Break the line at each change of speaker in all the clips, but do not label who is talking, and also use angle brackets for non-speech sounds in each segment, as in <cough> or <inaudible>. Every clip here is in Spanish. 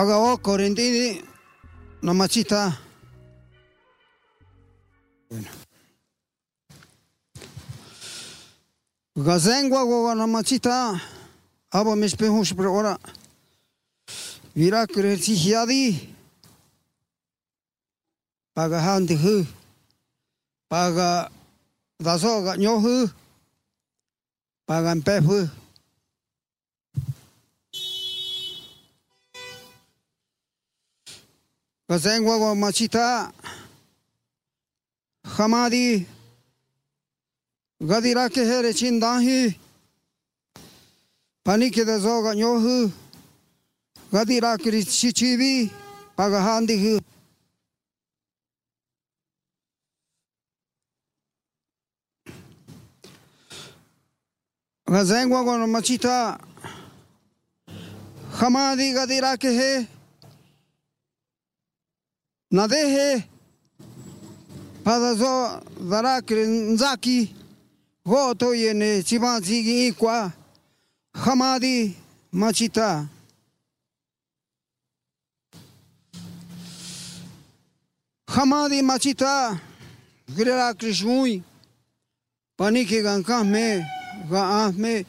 agao correntini namachita. Bueno. Gazengua goga namachita. Abo mis pejos por ahora. Vira crecihiadi. Paga handi hu. Paga dasoga nyohu. Paga empefu. Gazengua goga machita. Hamadi. Gadira ke here chindahi. Pani ke da zoga nyohu. Gadira ke chichivi. Paga handi hu. Gazengwa goga machita. Hamadi gadira ke he. نذيه هذا زو ذراك نزاكي غو تو يني سيبان سيجي إيكوا خمادي ماشيتا خمادي ماشيتا غيرا كريشوي पानी के गंका में गाँव में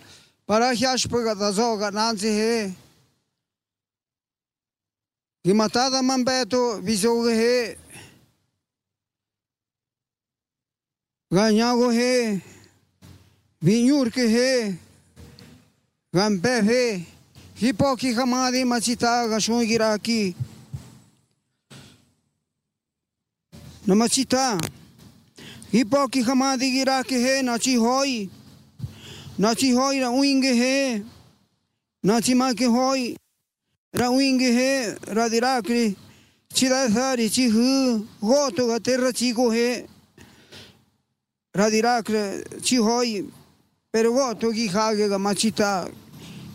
पराख्याश पर गदाजो गनान से है he Gimatada mambeto visoge he Ganyago he, vinyur ke he, gampe he, hipo ki kamadi machita gashun giraki. Na machita, hipo ki kamadi giraki he, nachi hoi, nachi hoi ra uinge he, nachi ma ke hoi, rawing he radirakri chidasari chihu goto Terra Chigo he, radirakri chihoi pero goto gihage ga machita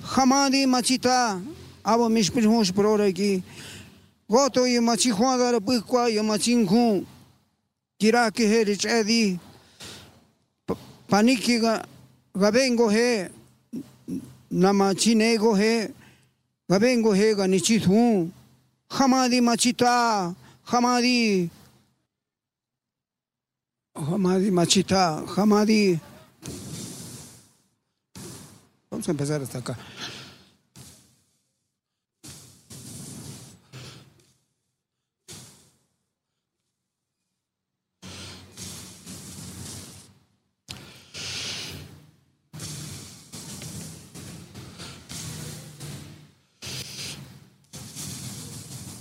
hamadi machita abo mishpirhush proraki goto y machihuadara pukwa y machinhu kirake herich edi paniki ga gabengo he namachinego he ガベンゴヘガニチトン、ハマディマチタ、ハマディ、ハマディマチタ、ハマディ。Vamos a empezar hasta acá.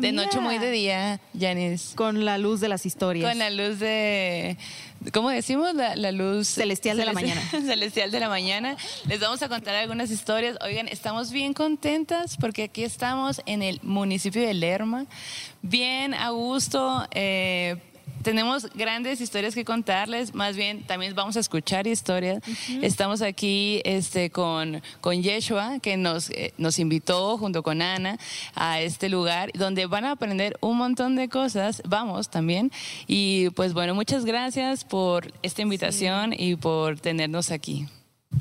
De noche muy de día, Janice.
Con la luz de las historias.
Con la luz de, ¿cómo decimos? La, la luz
Celestial de la mañana. <laughs>
Celestial de la mañana. Les vamos a contar algunas historias. Oigan, estamos bien contentas porque aquí estamos en el municipio de Lerma, bien a gusto. eh, tenemos grandes historias que contarles, más bien también vamos a escuchar historias. Estamos aquí este, con, con Yeshua, que nos, eh, nos invitó junto con Ana a este lugar, donde van a aprender un montón de cosas. Vamos también. Y pues bueno, muchas gracias por esta invitación y por tenernos aquí.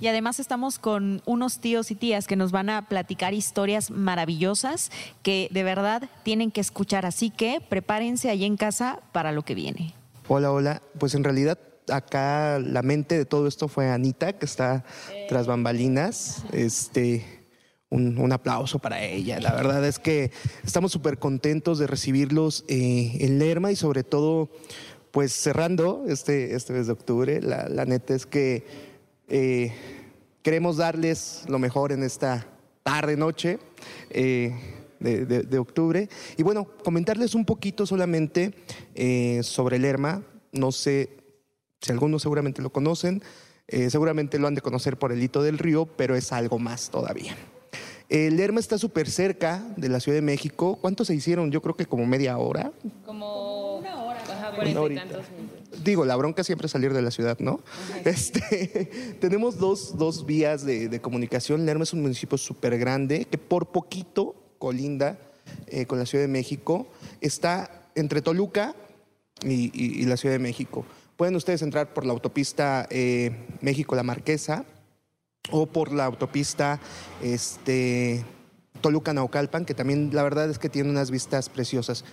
Y además estamos con unos tíos y tías que nos van a platicar historias maravillosas que de verdad tienen que escuchar. Así que prepárense allí en casa para lo que viene.
Hola, hola. Pues en realidad acá la mente de todo esto fue Anita, que está tras bambalinas. Este, un, un aplauso para ella. La verdad es que estamos súper contentos de recibirlos eh, en Lerma y sobre todo, pues cerrando este, este mes de octubre. La, la neta es que eh, queremos darles lo mejor en esta tarde, noche. eh, de, de- de octubre. Y bueno, comentarles un poquito solamente eh, sobre Lerma. No sé si algunos seguramente lo conocen, eh, seguramente lo han de conocer por el hito del río, pero es algo más todavía. El Lerma está súper cerca de la Ciudad de México. ¿Cuántos se hicieron? Yo creo que como media hora.
Como una hora,
Una horita. Digo, la bronca siempre es salir de la ciudad, ¿no? Este, <laughs> tenemos dos, dos vías de, de comunicación. Lerma es un municipio súper grande que por poquito colinda eh, con la Ciudad de México. Está entre Toluca y, y- y la Ciudad de México. Pueden ustedes entrar por la autopista eh, México-La Marquesa o por la autopista este, Toluca-Naucalpan, que también la verdad es que tiene unas vistas preciosas.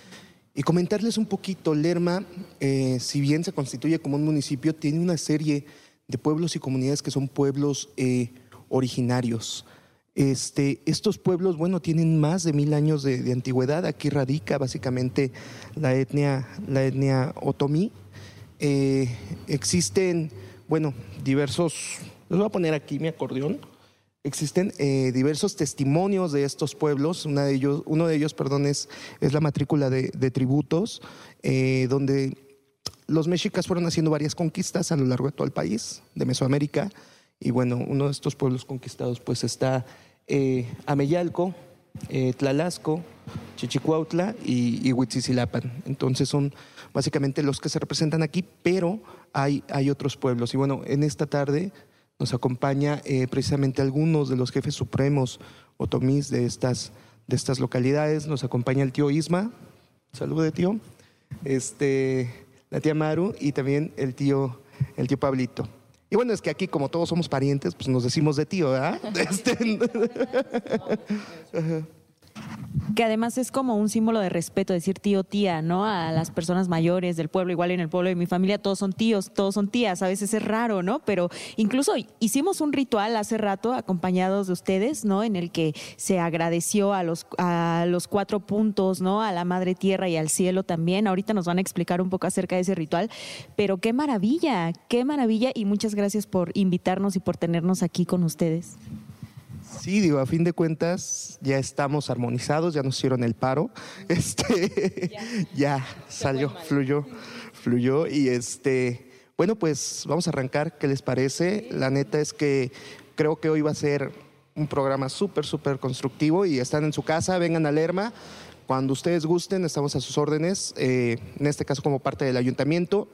Y comentarles un poquito, Lerma, eh, si bien se constituye como un municipio, tiene una serie de pueblos y comunidades que son pueblos eh, originarios. Este, estos pueblos, bueno, tienen más de mil años de, antigüedad. Aquí radica básicamente la etnia, la etnia otomí. Eh, existen, bueno, diversos, les voy a poner aquí mi acordeón. Existen eh, diversos testimonios de estos pueblos. Una de ellos, uno de ellos, perdón, es, es la matrícula de, tributos, eh, donde los mexicas fueron haciendo varias conquistas a lo largo de todo el país, de Mesoamérica. Y bueno, uno de estos pueblos conquistados pues está eh, Ameyalco, eh, Tlalasco, Chichicuautla y, y. Entonces son básicamente los que se representan aquí, pero hay, hay otros pueblos. Y bueno, en esta tarde nos acompaña eh, precisamente algunos de los jefes supremos otomís de estas, de estas localidades. Nos acompaña el tío Isma. Salude, tío. Este, la tía Maru y también el tío, el tío Pablito. Y bueno, es que aquí como todos somos parientes, pues nos decimos de tío, ¿verdad? <laughs> Este, <laughs>
Que además es como un símbolo de respeto, decir tío, tía, ¿no? A las personas mayores del pueblo, igual en el pueblo de mi familia todos son tíos, todos son tías, a veces es raro, ¿no? Pero incluso hicimos un ritual hace rato acompañados de ustedes, ¿no? En el que se agradeció a los, a los cuatro puntos, ¿no? A la madre tierra y al cielo también. Ahorita nos van a explicar un poco acerca de ese ritual, pero qué maravilla, qué maravilla y muchas gracias por invitarnos y por tenernos aquí con ustedes.
Sí, digo, a fin de cuentas ya estamos armonizados, ya nos hicieron el paro. Este, ya, <laughs> salió, fluyó, fluyó. Y este, bueno, pues vamos a arrancar, ¿qué les parece? La neta es que creo que hoy va a ser un programa súper, súper constructivo y están en su casa, vengan a Lerma. Cuando ustedes gusten, estamos a sus órdenes, eh, en este caso como parte del ayuntamiento.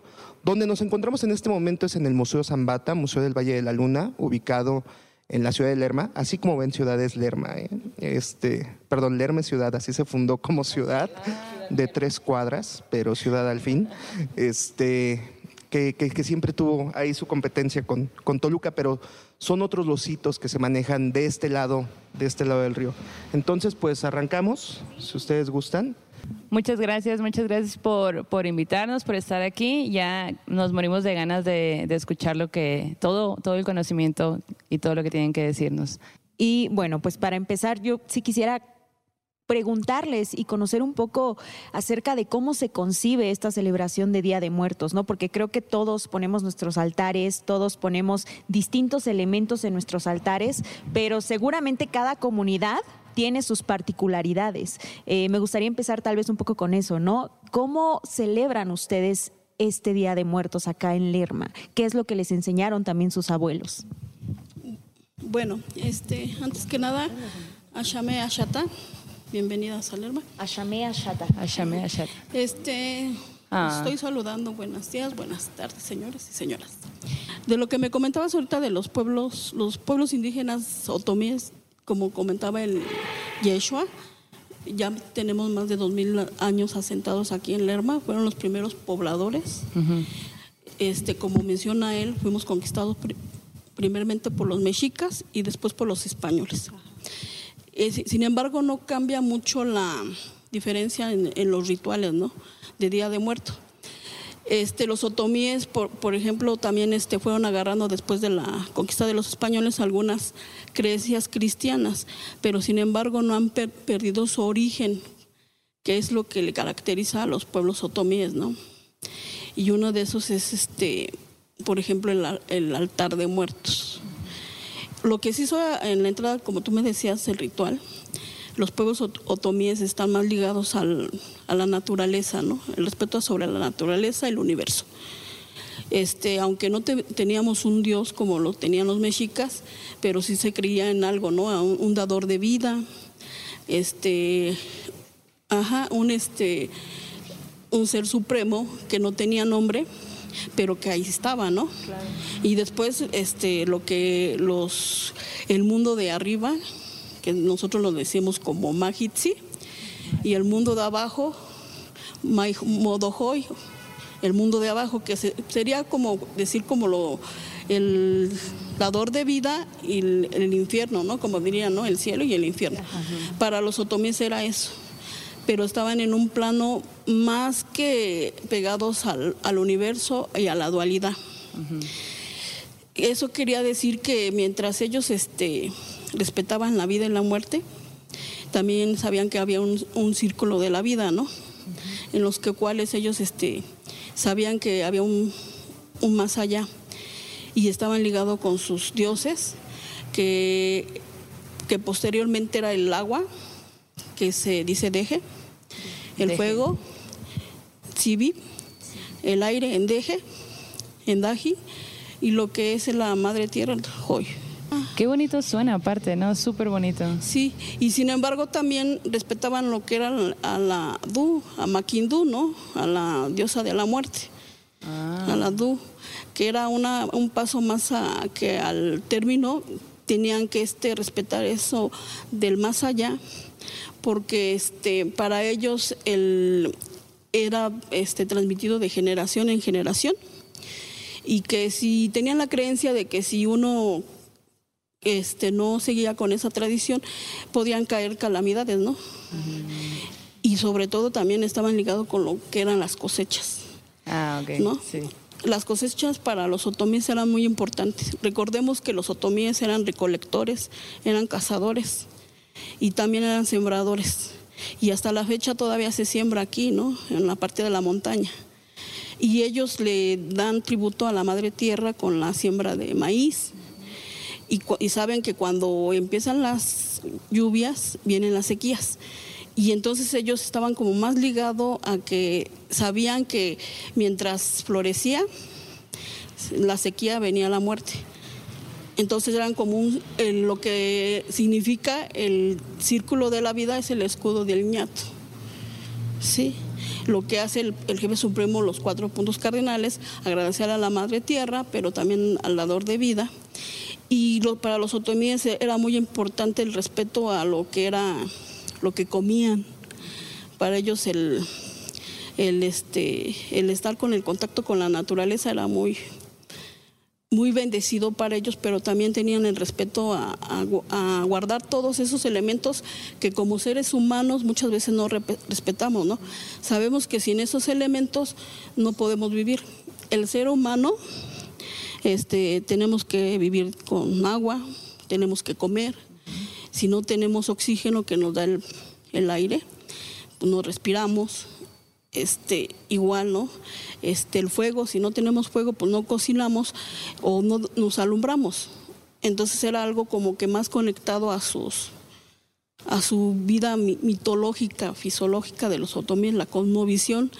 Donde nos encontramos en este momento es en el Museo Zambata, Museo del Valle de la Luna, ubicado en la ciudad de Lerma, así como ven ciudad es Lerma, ¿eh? este, perdón, Lerma es ciudad, así se fundó como ciudad de tres cuadras, pero ciudad al fin, este, que, que- que siempre tuvo ahí su competencia con, con Toluca, pero son otros los hitos que se manejan de este lado, de este lado del río. Entonces, pues arrancamos, si ustedes gustan.
Muchas gracias, muchas gracias por, por invitarnos, por estar aquí. Ya nos morimos de ganas de, de escuchar lo que, todo, todo el conocimiento y todo lo que tienen que decirnos.
Y bueno, pues para empezar, yo sí quisiera preguntarles y conocer un poco acerca de cómo se concibe esta celebración de Día de Muertos, ¿no? Porque creo que todos ponemos nuestros altares, todos ponemos distintos elementos en nuestros altares, pero seguramente cada comunidad tiene sus particularidades. Eh, me gustaría empezar tal vez un poco con eso, ¿no? ¿Cómo celebran ustedes este Día de Muertos acá en Lerma? ¿Qué es lo que les enseñaron también sus abuelos?
Bueno, este, antes que nada, Ashame Ashata, bienvenidas a Lerma.
Ashamea Shata.
Ashame, Ashat.
Este,
Ah.
estoy saludando, buenos días, buenas tardes, señores y señoras. De lo que me comentabas ahorita de los pueblos, los pueblos indígenas otomíes, como comentaba el Yeshua, ya tenemos más de dos mil años asentados aquí en Lerma, fueron los primeros pobladores. este, como menciona él, fuimos conquistados pri- primeramente por los mexicas y después por los españoles. Eh, si- sin embargo, no cambia mucho la diferencia en, en los rituales, ¿no? De Día de Muerto. Este, los otomíes, por, por ejemplo, también este, fueron agarrando después de la conquista de los españoles algunas creencias cristianas, pero sin embargo no han per- perdido su origen, que es lo que le caracteriza a los pueblos otomíes, ¿no? Y uno de esos es, este, por ejemplo, el, el altar de muertos. Lo que se hizo en la entrada, como tú me decías, el ritual, los pueblos ot- otomíes están más ligados al- a la naturaleza, ¿no? El respeto sobre la naturaleza y el universo. Este, aunque no te- teníamos un dios como lo tenían los mexicas, pero sí se creía en algo, ¿no? Un, un dador de vida, este, ajá, un este, un ser supremo que no tenía nombre, pero que ahí estaba, ¿no? Y después, este, lo que los, el mundo de arriba, que nosotros lo decimos como Majitsi, y el mundo de abajo, Modohoy, el mundo de abajo, que se- sería como decir como lo el dador de vida y el, el infierno, ¿no? Como dirían, ¿no? El cielo y el infierno. Para los otomíes era eso. Pero estaban en un plano más que pegados al, al universo y a la dualidad. Eso quería decir que mientras ellos este, respetaban la vida y la muerte, también sabían que había un, un círculo de la vida, ¿no? En los que cuales ellos este, sabían que había un, un más allá y estaban ligados con sus dioses, que, que posteriormente era el agua, que se dice deje, el
Deje.
fuego, Sibi, el aire, Endeje, Endaji, y lo que es la madre tierra, el Hoy.
Qué bonito suena aparte, ¿no? Súper bonito.
Sí, y sin embargo también respetaban lo que era a la Du, a Maquindú, ¿no? A la diosa de la muerte, a la Du, que era una, un paso más a, que al término tenían que este, respetar eso del más allá, porque este, para ellos el, era este, transmitido de generación en generación y que si tenían la creencia de que si uno este, no seguía con esa tradición, podían caer calamidades, ¿no? Y sobre todo también estaban ligados con lo que eran las cosechas,
Ah, ok.
¿no?
Sí.
Las cosechas para los otomíes eran muy importantes. Recordemos que los otomíes eran recolectores, eran cazadores y también eran sembradores. Y hasta la fecha todavía se siembra aquí, ¿no? En la parte de la montaña. Y ellos le dan tributo a la madre tierra con la siembra de maíz. Y, saben que cuando empiezan las lluvias, vienen las sequías. Y entonces ellos estaban como más ligados a que sabían que mientras florecía, la sequía venía la muerte. Entonces eran como lo que significa el círculo de la vida es el escudo del ñato. Sí, lo que hace el, el jefe supremo, los cuatro puntos cardinales, agradecer a la madre tierra, pero también al dador de vida. Y lo- para los otomíes era muy importante el respeto a lo que era, lo que comían. Para ellos el, el, este, el estar con el contacto con la naturaleza era muy, muy bendecido para ellos, pero también tenían el respeto a, a gu- a guardar todos esos elementos que como seres humanos muchas veces no respetamos, ¿no? Sabemos que sin esos elementos no podemos vivir. El ser humano este, tenemos que vivir con agua, tenemos que comer. Si no tenemos oxígeno que nos da el, aire, pues no respiramos. Este, igual, ¿no? Este, el fuego, si no tenemos fuego, pues no cocinamos o no nos alumbramos. Entonces era algo como que más conectado a su vida mi- mitológica, fisiológica de los otomíes, la cosmovisión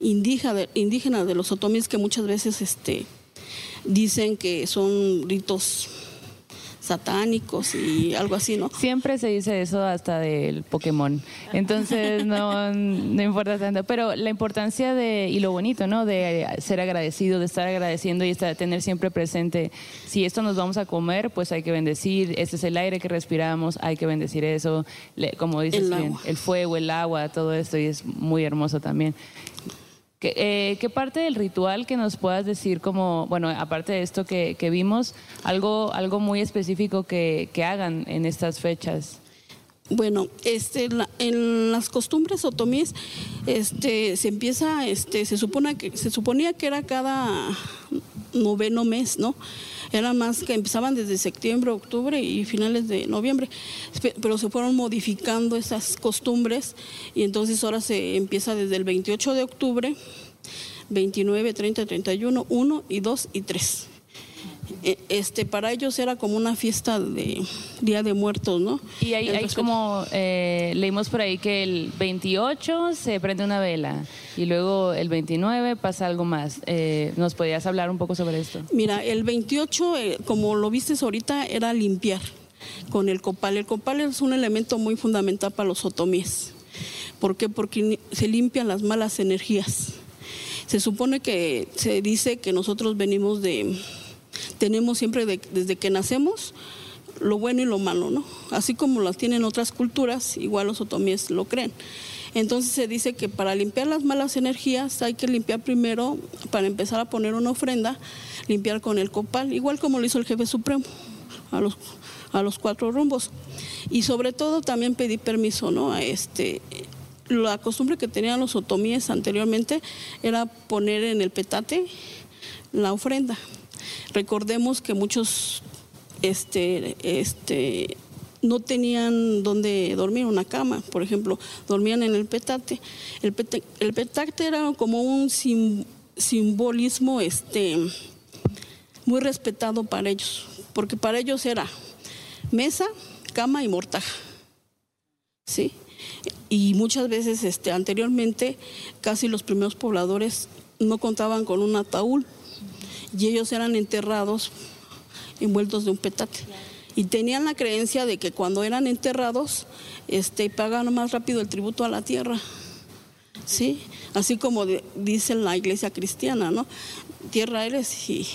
indígena de, indígena de los otomíes que muchas veces este, dicen que son ritos satánicos y algo así, ¿no?
Siempre se dice eso hasta del Pokémon. Entonces <laughs> no, no importa tanto. Pero la importancia de, y lo bonito, ¿no? De ser agradecido, de estar agradeciendo y estar, tener siempre presente, si esto nos vamos a comer, pues hay que bendecir, este es el aire que respiramos, hay que bendecir eso, Le- como dices
El
bien, el fuego, el agua, todo esto, y es muy hermoso también. ¿Qué, eh, qué parte del ritual que nos puedas decir como, bueno, aparte de esto que, que vimos, algo, algo muy específico que, que hagan en estas fechas?
Bueno, este, en las costumbres otomíes, este, se empieza, este, se supone que, se suponía que era cada noveno mes, ¿no? Eran más que empezaban desde septiembre, octubre y finales de noviembre, Pe- pero se fueron modificando esas costumbres y entonces ahora se empieza desde el 28 de octubre, 29, 30, 31, 1 y 2 y 3. E- Este, para ellos era como una fiesta de Día de Muertos, ¿no?
Y hay, hay como, eh, leímos por ahí que el 28 se prende una vela y luego el 29 pasa algo más. Eh, ¿Nos podías hablar un poco sobre esto?
Mira, el 28, eh, como lo vistes ahorita, era limpiar con el copal. El copal es un elemento muy fundamental para los otomíes. ¿Por qué? Porque se limpian las malas energías. Se supone que se dice que nosotros venimos de, tenemos siempre de- desde que nacemos lo bueno y lo malo, ¿no? Así como las tienen otras culturas, igual los otomíes lo creen. Entonces se dice que para limpiar las malas energías hay que limpiar primero, para empezar a poner una ofrenda, limpiar con el copal, igual como lo hizo el jefe supremo a los, a los cuatro rumbos. Y sobre todo también pedí permiso, ¿no? A este, la costumbre que tenían los otomíes anteriormente era poner en el petate la ofrenda. Recordemos que muchos este, este, no tenían donde dormir, una cama, por ejemplo, dormían en el petate. El, petate era como un simbolismo este, muy respetado para ellos, porque para ellos era mesa, cama y mortaja. ¿Sí? Y muchas veces este, anteriormente casi los primeros pobladores no contaban con un ataúd y ellos eran enterrados envueltos de un petate. Y tenían la creencia de que cuando eran enterrados, este, pagaban más rápido el tributo a la tierra. ¿Sí? Así como dice la iglesia cristiana, ¿no? Tierra eres y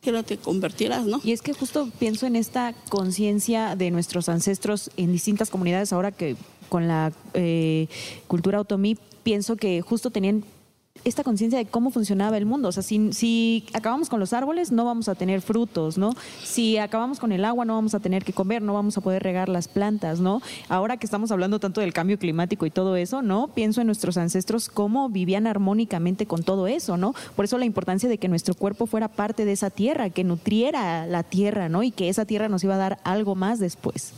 que te convertirás, ¿no?
Y es que justo pienso en esta conciencia de nuestros ancestros en distintas comunidades, ahora que con la eh, cultura otomí, pienso que justo tenían esta conciencia de cómo funcionaba el mundo. O sea, si, si, acabamos con los árboles, no vamos a tener frutos, ¿no? Si acabamos con el agua, no vamos a tener que comer, no vamos a poder regar las plantas, ¿no? Ahora que estamos hablando tanto del cambio climático y todo eso, ¿no? Pienso en nuestros ancestros cómo vivían armónicamente con todo eso, ¿no? Por eso la importancia de que nuestro cuerpo fuera parte de esa tierra, que nutriera la tierra, ¿no? Y que esa tierra nos iba a dar algo más después.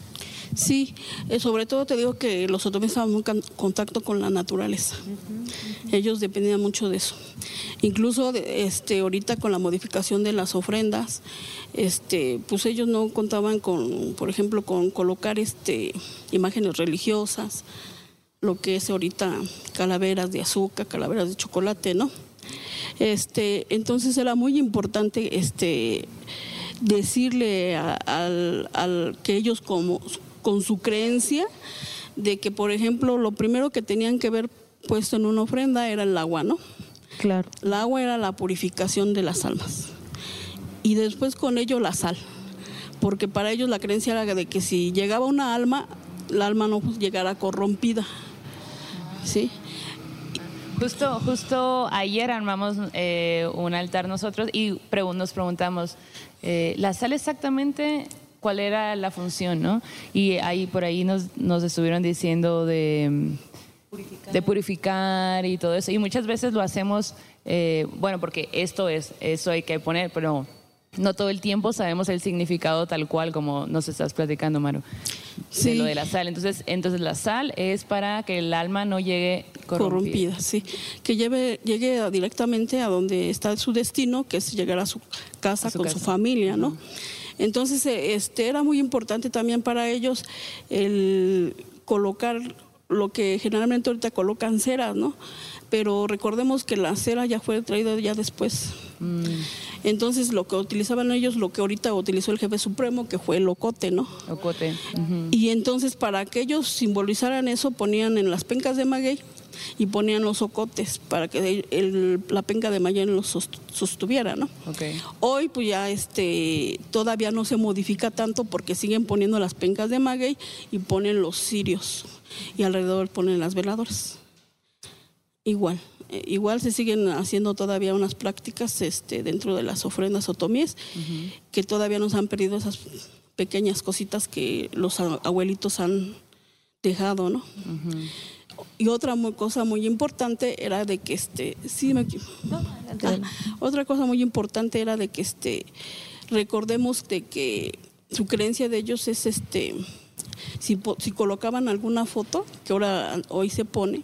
Sí, eh, sobre todo te digo que los otomíes estaban en contacto con la naturaleza. Ellos dependían mucho de eso. Incluso este, ahorita con la modificación de las ofrendas, este, pues ellos no contaban con, por ejemplo, con colocar este, imágenes religiosas, lo que es ahorita calaveras de azúcar, calaveras de chocolate, ¿no? Este, entonces era muy importante este, decirle al, al que ellos como con su creencia de que, por ejemplo, lo primero que tenían que ver puesto en una ofrenda era el agua, ¿no?
Claro.
El agua era la purificación de las almas. Y después con ello la sal. Porque para ellos la creencia era de que si llegaba una alma, la alma no llegara corrompida. ¿Sí?
Justo, justo ayer armamos eh, un altar nosotros y nos preguntamos, eh, ¿la sal exactamente cuál era la función, ¿no? Y ahí por ahí nos, nos estuvieron diciendo de purificar. de purificar y todo eso. Y muchas veces lo hacemos, eh, bueno, porque esto es, eso hay que poner, pero no todo el tiempo sabemos el significado tal cual como nos estás platicando, Maru. Sí. De lo de la sal. Entonces, entonces la sal es para que el alma no llegue corrompida.
sí. Que lleve, llegue directamente a donde está su destino, que es llegar a su casa con su familia, ¿no? Entonces, eh, este, era muy importante también para ellos el colocar lo que generalmente ahorita colocan ceras, ¿no? Pero recordemos que la cera ya fue traída ya después. Mm. Entonces, lo que utilizaban ellos, lo que ahorita utilizó el jefe supremo, que fue el ocote, ¿no?
Ocote.
Y entonces, para que ellos simbolizaran eso, ponían en las pencas de maguey y ponían los ocotes para que la penca de maguey los sostuviera, ¿no? Hoy, pues ya este, todavía no se modifica tanto porque siguen poniendo las pencas de maguey y ponen los cirios y alrededor ponen las veladoras. Igual. Eh, igual se siguen haciendo todavía unas prácticas este, dentro de las ofrendas otomíes que todavía nos han perdido esas pequeñas cositas que los abuelitos han dejado, ¿no? Y otra cosa muy importante era de que este, sí me ah, otra cosa muy importante era de que este, recordemos de que su creencia de ellos es este, si, si colocaban alguna foto, que ahora hoy se pone,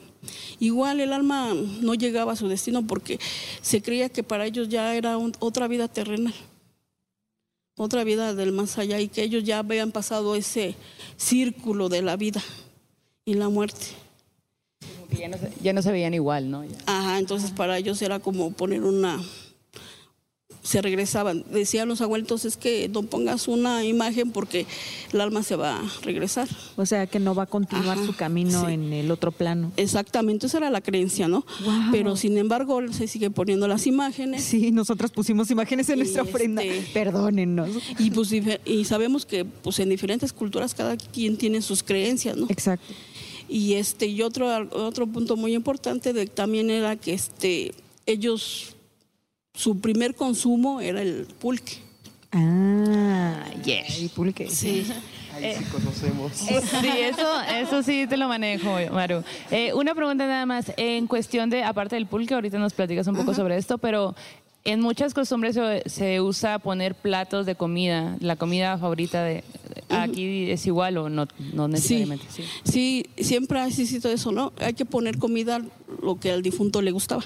Igual el alma no llegaba a su destino porque se creía que para ellos ya era otra vida terrenal, otra vida del más allá y que ellos ya habían pasado ese círculo de la vida y la muerte.
Ya no, se, veían igual, ¿no?
Ajá, entonces para ellos era como poner una se regresaban. Decían los abuelitos, es que no pongas una imagen porque el alma se va a regresar.
O sea, que no va a continuar
Ajá,
su camino
sí.
en el otro plano.
Exactamente, esa era la creencia, ¿no? Pero sin embargo se sigue poniendo las imágenes.
Sí, nosotras pusimos imágenes en
Y
nuestra ofrenda.
este-
Perdónennos.
Y, pues, y sabemos que pues, en diferentes culturas cada quien tiene sus creencias, ¿no?
Exacto.
Y este y otro otro punto muy importante de, también era que este ellos su primer consumo era el pulque.
Ah, yeah. Y pulque.
Sí.
Ahí sí conocemos.
Sí, eso, eso sí te lo manejo, Maru. Eh, una pregunta nada más. En cuestión de, aparte del pulque, ahorita nos platicas un poco sobre esto, pero en muchas costumbres se, se usa poner platos de comida, la comida favorita de... ¿Aquí es igual o no, no
Sí,
necesariamente? Sí.
sí, siempre ha existido eso, ¿no? Hay que poner comida lo que al difunto le gustaba.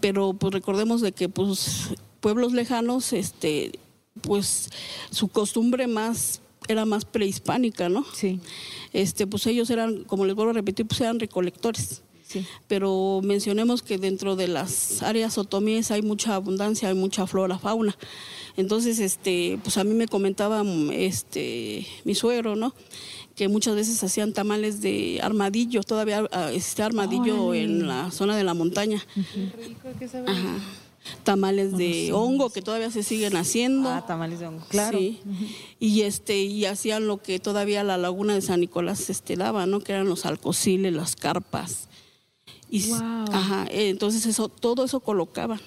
Pero pues recordemos de que pues pueblos lejanos, este, pues su costumbre más era más prehispánica, ¿no?
Sí,
Este, pues ellos eran, como les vuelvo a repetir, pues eran recolectores.
Sí.
Pero mencionemos que dentro de las áreas otomíes hay mucha abundancia, hay mucha flora, fauna. Entonces, este, pues a mí me comentaba mm, este, mi suegro, ¿no? Que muchas veces hacían tamales de armadillo, todavía ah, existe armadillo en la zona de la montaña. Ajá. Tamales de hongo que todavía se siguen haciendo.
Ah, tamales de hongo. Claro.
Sí. Y este y hacían lo que todavía la laguna de San Nicolás este daba, ¿no? Que eran los alcociles, las carpas. Y
Guau.
ajá, entonces eso todo eso colocaban.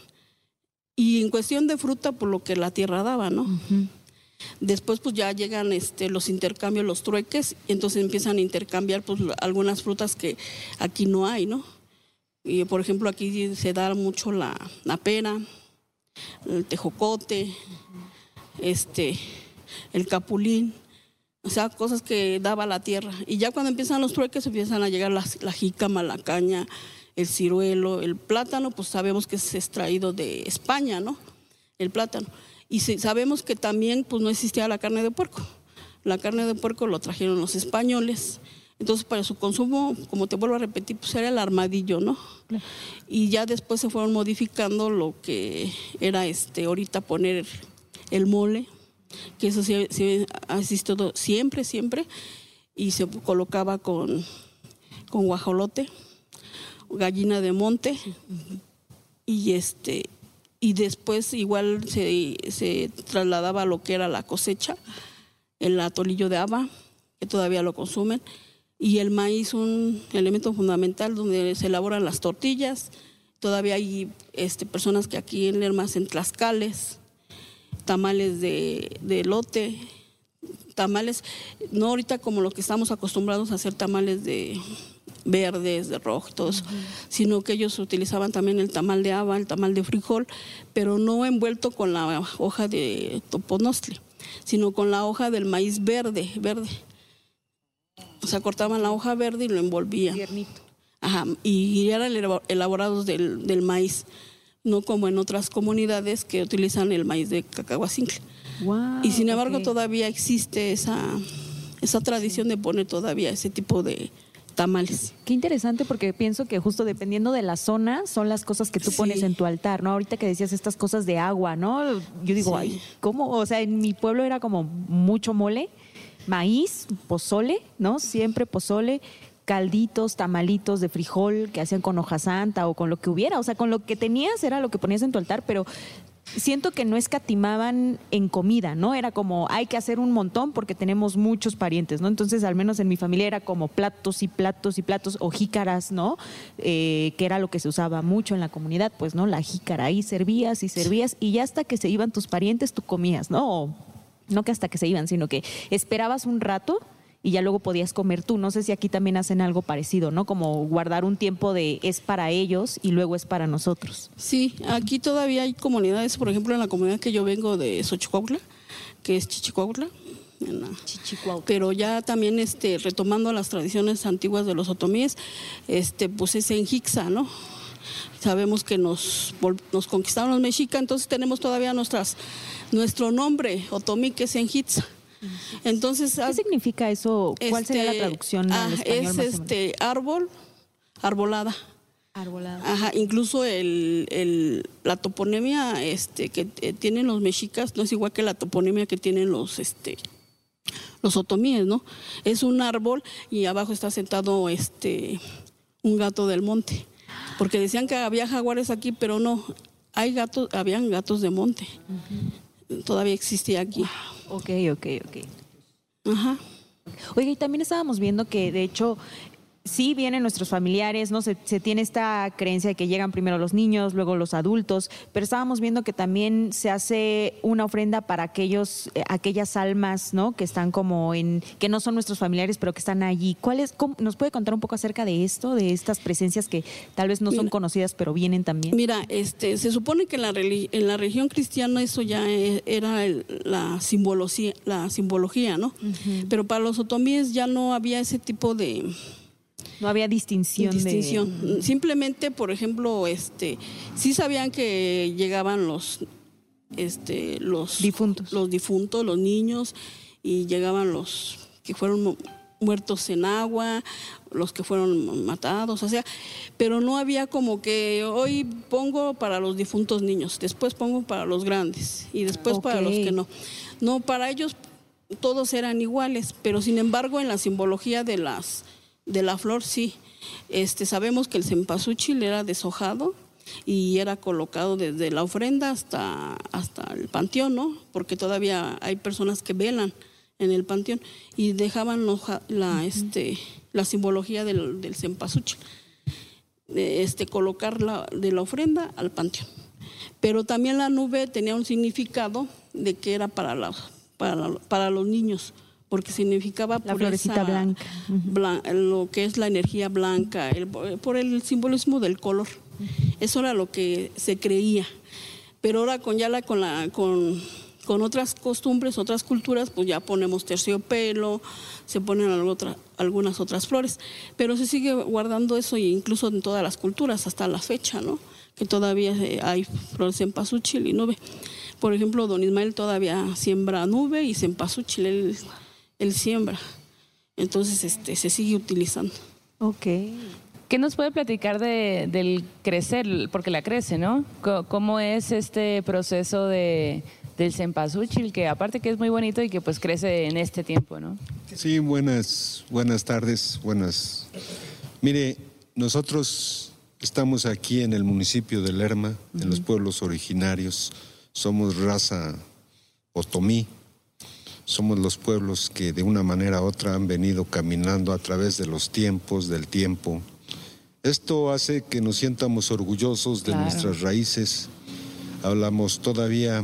Y en cuestión de fruta por lo que la tierra daba, ¿no? Después pues ya llegan este los intercambios, los trueques, y entonces empiezan a intercambiar pues algunas frutas que aquí no hay, ¿no? Y por ejemplo aquí se da mucho la, la pera, el tejocote, este, el capulín, o sea, cosas que daba la tierra. Y ya cuando empiezan los trueques empiezan a llegar las, la jícama, la caña, el ciruelo, el plátano, pues sabemos que es extraído de España, ¿no? El plátano. Y sabemos que también pues no existía la carne de puerco. La carne de puerco lo trajeron los españoles. Entonces, para su consumo, como te vuelvo a repetir, pues era el armadillo, ¿no? Y ya después se fueron modificando lo que era este ahorita poner el mole, que eso sí, sí ha existido siempre, siempre, y se colocaba con, con guajolote, gallina de monte, y este y después igual se, se trasladaba lo que era la cosecha, el atolillo de haba, que todavía lo consumen, y el maíz un elemento fundamental donde se elaboran las tortillas. Todavía hay este, personas que aquí en Lerma hacen tlascales, tamales de, de tamales, no ahorita como lo que estamos acostumbrados a hacer tamales de verdes, de rojo, y todo eso, sino que ellos utilizaban también el tamal de haba, el tamal de frijol, pero no envuelto con la hoja de toponostle, sino con la hoja del maíz verde, verde. O sea, cortaban la hoja verde y lo envolvían.
Tiernito.
Ajá, y eran elabo- elaborados del, del maíz, no como en otras comunidades que utilizan el maíz de cacahuacincle.
Wow,
y sin embargo todavía existe esa, esa tradición de poner todavía ese tipo de tamales.
Qué interesante porque pienso que justo dependiendo de la zona son las cosas que tú
Sí.
pones en tu altar, ¿no? Ahorita que decías estas cosas de agua, ¿no? Yo digo,
Sí.
ay, ¿cómo? O sea, en mi pueblo era como mucho mole, maíz, pozole, ¿no? Siempre pozole, calditos, tamalitos de frijol que hacían con hoja santa o con lo que hubiera, o sea, con lo que tenías era lo que ponías en tu altar, pero siento que no escatimaban en comida, ¿no? Era como, hay que hacer un montón porque tenemos muchos parientes, ¿no? Entonces, al menos en mi familia era como platos y platos y platos o jícaras, ¿no? Eh, que era lo que se usaba mucho en la comunidad, pues, ¿no? La jícara, ahí servías y servías y ya hasta que se iban tus parientes tú comías, ¿no? No que hasta que se iban, sino que esperabas un rato y ya luego podías comer tú. No sé si aquí también hacen algo parecido, ¿no? Como guardar un tiempo de es para ellos y luego es para nosotros.
Sí, aquí todavía hay comunidades, por ejemplo, en la comunidad que yo vengo de Xochicuautla, que es Chichicuautla, la- pero ya también este retomando las tradiciones antiguas de los otomíes, este pues es en Jixa, ¿no? Sabemos que nos, nos conquistaron los mexicas, entonces tenemos todavía nuestras nuestro nombre otomí que es en Jitza. Entonces,
¿Qué significa eso? ¿Cuál sería la
este,
traducción
ah,
al español?
Es este árbol, arbolada.
Arbolado.
Ajá, incluso el, el- la toponimia este, que eh, tienen los mexicas no es igual que la toponimia que tienen los, este, los otomíes, ¿no? Es un árbol y abajo está sentado este, un gato del monte. Porque decían que había jaguares aquí, pero no, hay gatos, habían gatos de monte. Todavía existía aquí.
Ok, ok, ok.
Ajá.
Oiga, y también estábamos viendo que de hecho sí vienen nuestros familiares, ¿no? Se, se tiene esta creencia de que llegan primero los niños, luego los adultos, pero estábamos viendo que también se hace una ofrenda para aquellos, eh, aquellas almas, ¿no? Que están como en, que no son nuestros familiares, pero que están allí. ¿Cuál es, cómo- ¿Nos puede contar un poco acerca de esto, de estas presencias que tal vez no son conocidas, pero vienen también?
Mira, este, se supone que en la, en la religión cristiana eso ya e- era el- la, simbología, la simbología, ¿no? Pero para los otomíes ya no había ese tipo de
No había distinción,
distinción. Simplemente, por ejemplo, este, sí sabían que llegaban los, este, los
Difuntos.
los difuntos, los niños, y llegaban los que fueron mu- muertos en agua, los que fueron matados, o sea, pero no había como que hoy pongo para los difuntos niños, después pongo para los grandes y después para los que no. No, para ellos todos eran iguales, pero sin embargo en la simbología de las de la flor sí. Este sabemos que el cempasúchil era deshojado y era colocado desde la ofrenda hasta hasta el panteón, ¿no? Porque todavía hay personas que velan en el panteón y dejaban la este la simbología del, del cempasúchil. Este colocar la, de la ofrenda al panteón. Pero también la nube tenía un significado de que era para, la, para, para los niños, porque significaba
La
por
florecita blanca.
blan- lo que es la energía blanca, el- por el simbolismo del color. Eso era lo que se creía. Pero ahora con ya la, con la con, con otras costumbres, otras culturas, pues ya ponemos terciopelo, se ponen otra- algunas otras flores, pero se sigue guardando eso e incluso en todas las culturas hasta la fecha, ¿no? Que todavía eh, hay flores en pasuchil y nube. Por ejemplo, don Ismael todavía siembra nube y cempasúchil él, él siembra. Entonces, este, se sigue utilizando.
Ok.
¿Qué nos puede platicar de, del crecer? Porque la crece, ¿no? ¿Cómo es este proceso de, del cempasúchil? Que aparte que es muy bonito y que pues crece en este tiempo, ¿no?
Sí, buenas, buenas tardes, buenas. Mire, nosotros estamos aquí en el municipio de Lerma, en los pueblos originarios. Somos raza otomí. Somos los pueblos que de una manera u otra han venido caminando a través de los tiempos, del tiempo. Esto hace que nos sientamos orgullosos de
Claro.
nuestras raíces. Hablamos todavía,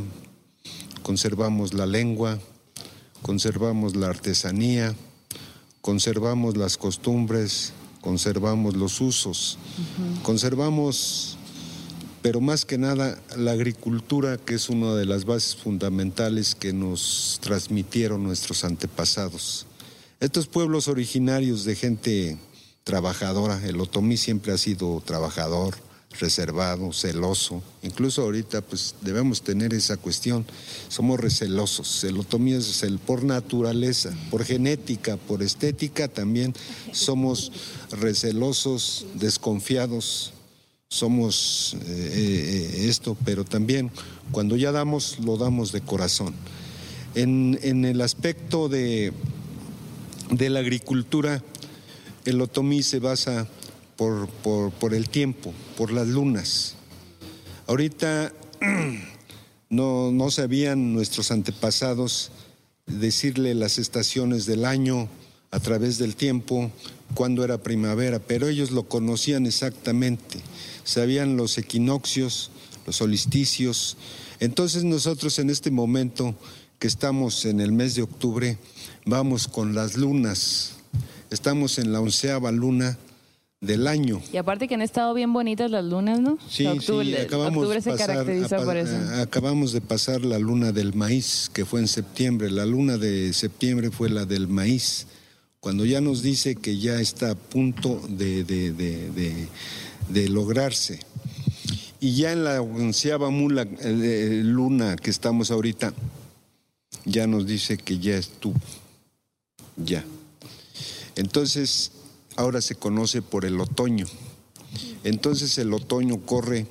conservamos la lengua, conservamos la artesanía, conservamos las costumbres, conservamos los usos, conservamos, pero más que nada, la agricultura, que es una de las bases fundamentales que nos transmitieron nuestros antepasados. Estos pueblos originarios de gente trabajadora, el otomí siempre ha sido trabajador, reservado, celoso. Incluso ahorita pues debemos tener esa cuestión. Somos recelosos. El otomí es el por naturaleza, por genética, por estética también somos recelosos, desconfiados. Somos eh, eh, esto, pero también cuando ya damos, lo damos de corazón. En, en el aspecto de, de la agricultura, el otomí se basa por, por, por el tiempo, por las lunas. Ahorita <clears throat> no, no sabían nuestros antepasados decirle las estaciones del año a través del tiempo, cuándo era primavera, pero ellos lo conocían exactamente, sabían los equinoccios, los solsticios. Entonces nosotros en este momento que estamos en el mes de octubre, vamos con las lunas, estamos en la onceava luna del año.
Y aparte que han estado bien bonitas las lunas, ¿no?
Sí,
octubre,
sí, acabamos,
octubre se
pasar,
caracteriza por eso.
acabamos de pasar la luna del maíz, que fue en septiembre. La luna de septiembre fue la del maíz, cuando ya nos dice que ya está a punto de, de- de- de- de lograrse. Y ya en la onceava mula- eh, luna que estamos ahorita, ya nos dice que ya estuvo. Ya. Entonces, ahora se conoce por el otoño. Entonces el otoño corre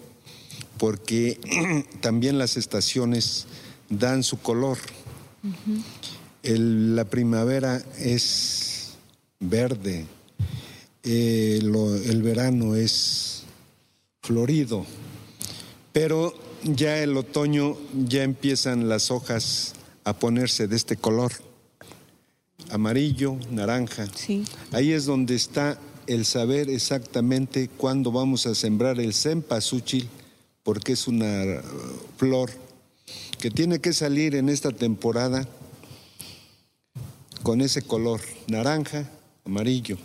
porque <clears throat> también las estaciones dan su color. El- la primavera es verde, eh, lo- el verano es florido, pero ya el otoño ya empiezan las hojas a ponerse de este color, amarillo, naranja.
Sí.
Ahí es donde está el saber exactamente cuándo vamos a sembrar el cempasúchil, porque es una flor que tiene que salir en esta temporada con ese color naranja, amarillo.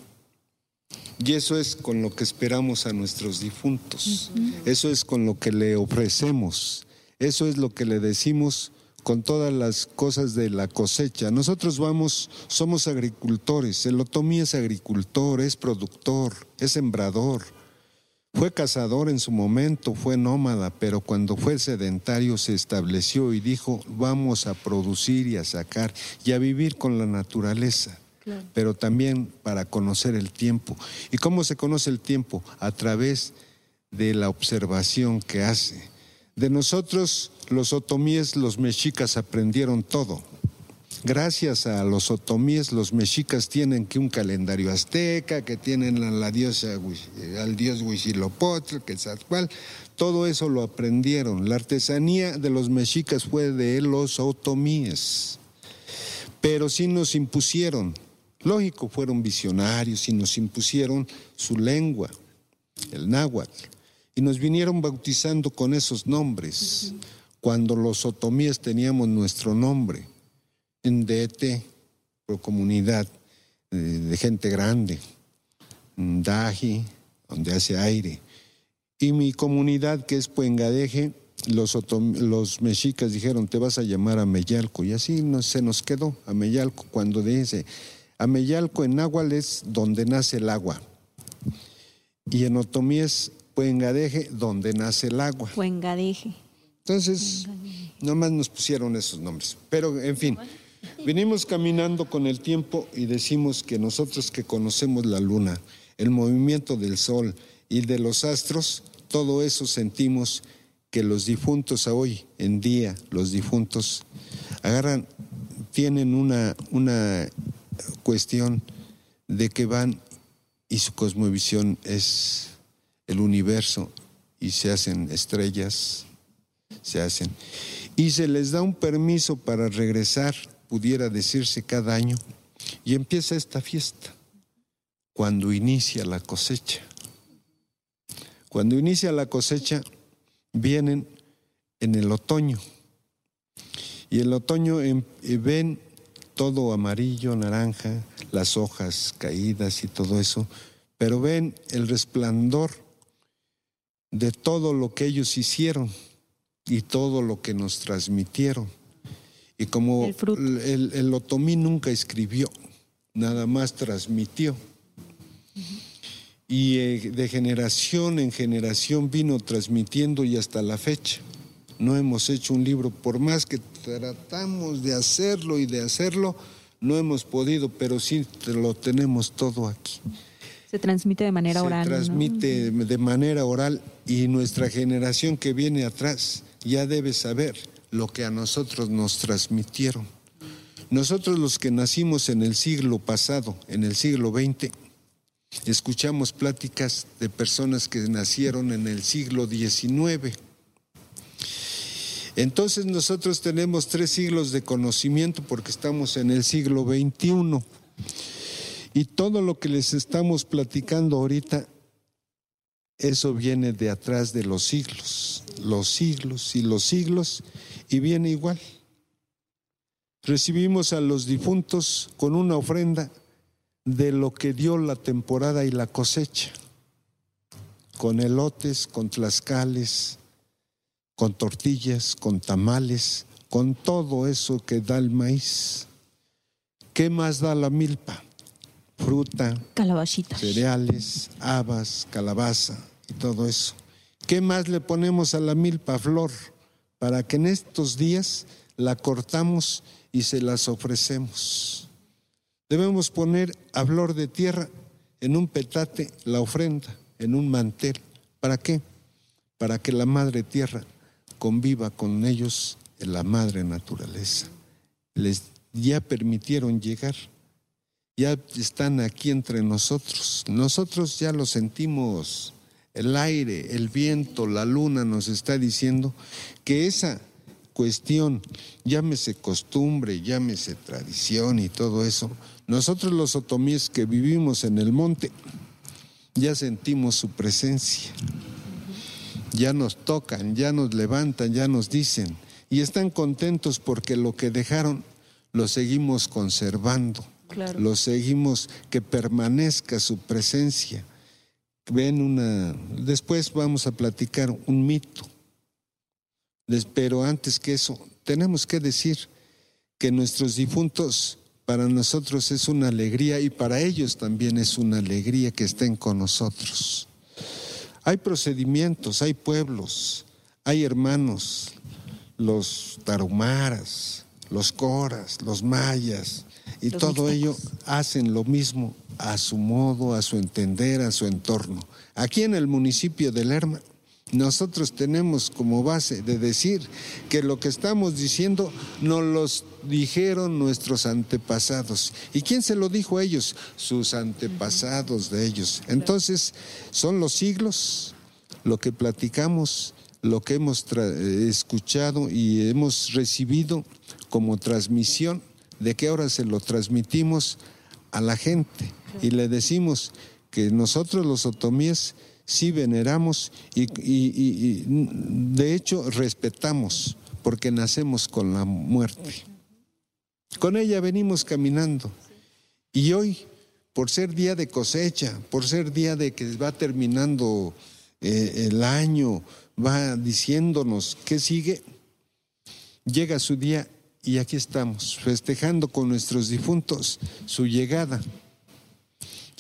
Y eso es con lo que esperamos a nuestros difuntos. Eso es con lo que le ofrecemos. Eso es lo que le decimos con todas las cosas de la cosecha. Nosotros vamos, somos agricultores. El otomí es agricultor, es productor, es sembrador. Fue cazador en su momento, fue nómada, pero cuando fue sedentario se estableció y dijo, vamos a producir y a sacar y a vivir con la naturaleza, pero también para conocer el tiempo. ¿Y cómo se conoce el tiempo? A través de la observación que hace. De nosotros, los otomíes, los mexicas aprendieron todo. Gracias a los otomíes, los mexicas tienen que un calendario azteca, que tienen a la diosa, Huiz- al dios Huitzilopochtli, que cual. Todo eso lo aprendieron. La artesanía de los mexicas fue de los otomíes. Pero sí nos impusieron, lógico, fueron visionarios y nos impusieron su lengua, el náhuatl, y nos vinieron bautizando con esos nombres, cuando los otomíes teníamos nuestro nombre en DT, por comunidad eh, de gente grande, en Daji, donde hace aire. Y mi comunidad, que es Puengadeje, los, los mexicas dijeron, te vas a llamar Ameyalco. Y así se nos quedó Ameyalco, cuando dice, Ameyalco en náhuatl es donde nace el agua. Y en otomí es Puengadeje, donde nace el agua.
Fuengadeje.
Entonces, nomás nos pusieron esos nombres. Pero, en fin, venimos caminando con el tiempo y decimos que nosotros que conocemos la luna, el movimiento del sol y de los astros, todo eso sentimos que los difuntos a hoy en día, los difuntos, agarran, tienen una, una cuestión de que van y su cosmovisión es el universo y se hacen estrellas, se hacen. Y se les da un permiso para regresar, pudiera decirse cada año, y empieza esta fiesta, cuando inicia la cosecha. Cuando inicia la cosecha, vienen en el otoño. Y el otoño em- eh, ven todo amarillo, naranja, las hojas caídas y todo eso, pero ven el resplandor de todo lo que ellos hicieron y todo lo que nos transmitieron. Y como
El fruto.
el, el otomí nunca escribió, nada más transmitió. Y eh, de generación en generación vino transmitiendo y hasta la fecha. No hemos hecho un libro, por más que tratamos de hacerlo y de hacerlo, no hemos podido, pero sí lo tenemos todo aquí
Se transmite de manera
se
oral. ¿no?
transmite de manera oral y nuestra generación que viene atrás ya debe saber lo que a nosotros nos transmitieron. Nosotros los que nacimos en el siglo pasado, en el siglo XX, escuchamos pláticas de personas que nacieron en el siglo XIX. Entonces nosotros tenemos tres siglos de conocimiento porque estamos en el siglo XXI. Y todo lo que les estamos platicando ahorita, eso viene de atrás de los siglos, los siglos y los siglos, y viene igual. Recibimos a los difuntos con una ofrenda de lo que dio la temporada y la cosecha, con elotes, con tlascales, con tortillas, con tamales, con todo eso que da el maíz. ¿Qué más da la milpa? Fruta,
Calabacitas.
cereales, habas, calabaza y todo eso. ¿Qué más le ponemos a la milpa flor? Para que en estos días la cortamos y se las ofrecemos. Debemos poner a flor de tierra en un petate la ofrenda, en un mantel. ¿Para qué? Para que la madre tierra conviva con ellos en la madre naturaleza. Les ya permitieron llegar, ya están aquí entre nosotros. Nosotros ya lo sentimos, el aire, el viento, la luna nos está diciendo que esa cuestión, llámese costumbre, llámese tradición y todo eso, nosotros los otomíes que vivimos en el monte, ya sentimos su presencia, ya nos tocan, ya nos levantan, ya nos dicen, y están contentos porque lo que dejaron lo seguimos conservando, lo seguimos, que permanezca su presencia. Ven una, después vamos a platicar un mito pero antes que eso, tenemos que decir que nuestros difuntos para nosotros es una alegría y para ellos también es una alegría que estén con nosotros. Hay procedimientos, hay pueblos, hay hermanos, los tarumaras, los coras, los mayas, y todo ello hacen lo mismo a su modo, a su entender, a su entorno. Aquí en el municipio de Lerma nosotros tenemos como base de decir que lo que estamos diciendo nos los dijeron nuestros antepasados. ¿Y quién se lo dijo a ellos? Sus antepasados de ellos. Entonces, son los siglos lo que platicamos, lo que hemos escuchado y hemos recibido como transmisión, de que ahora se lo transmitimos a la gente y le decimos que nosotros los otomíes sí veneramos y, de hecho respetamos porque nacemos con la muerte. Con ella venimos caminando. Y hoy, por ser día de cosecha, por ser día de que va terminando eh, el año, va diciéndonos qué sigue, llega su día y aquí estamos, festejando con nuestros difuntos su llegada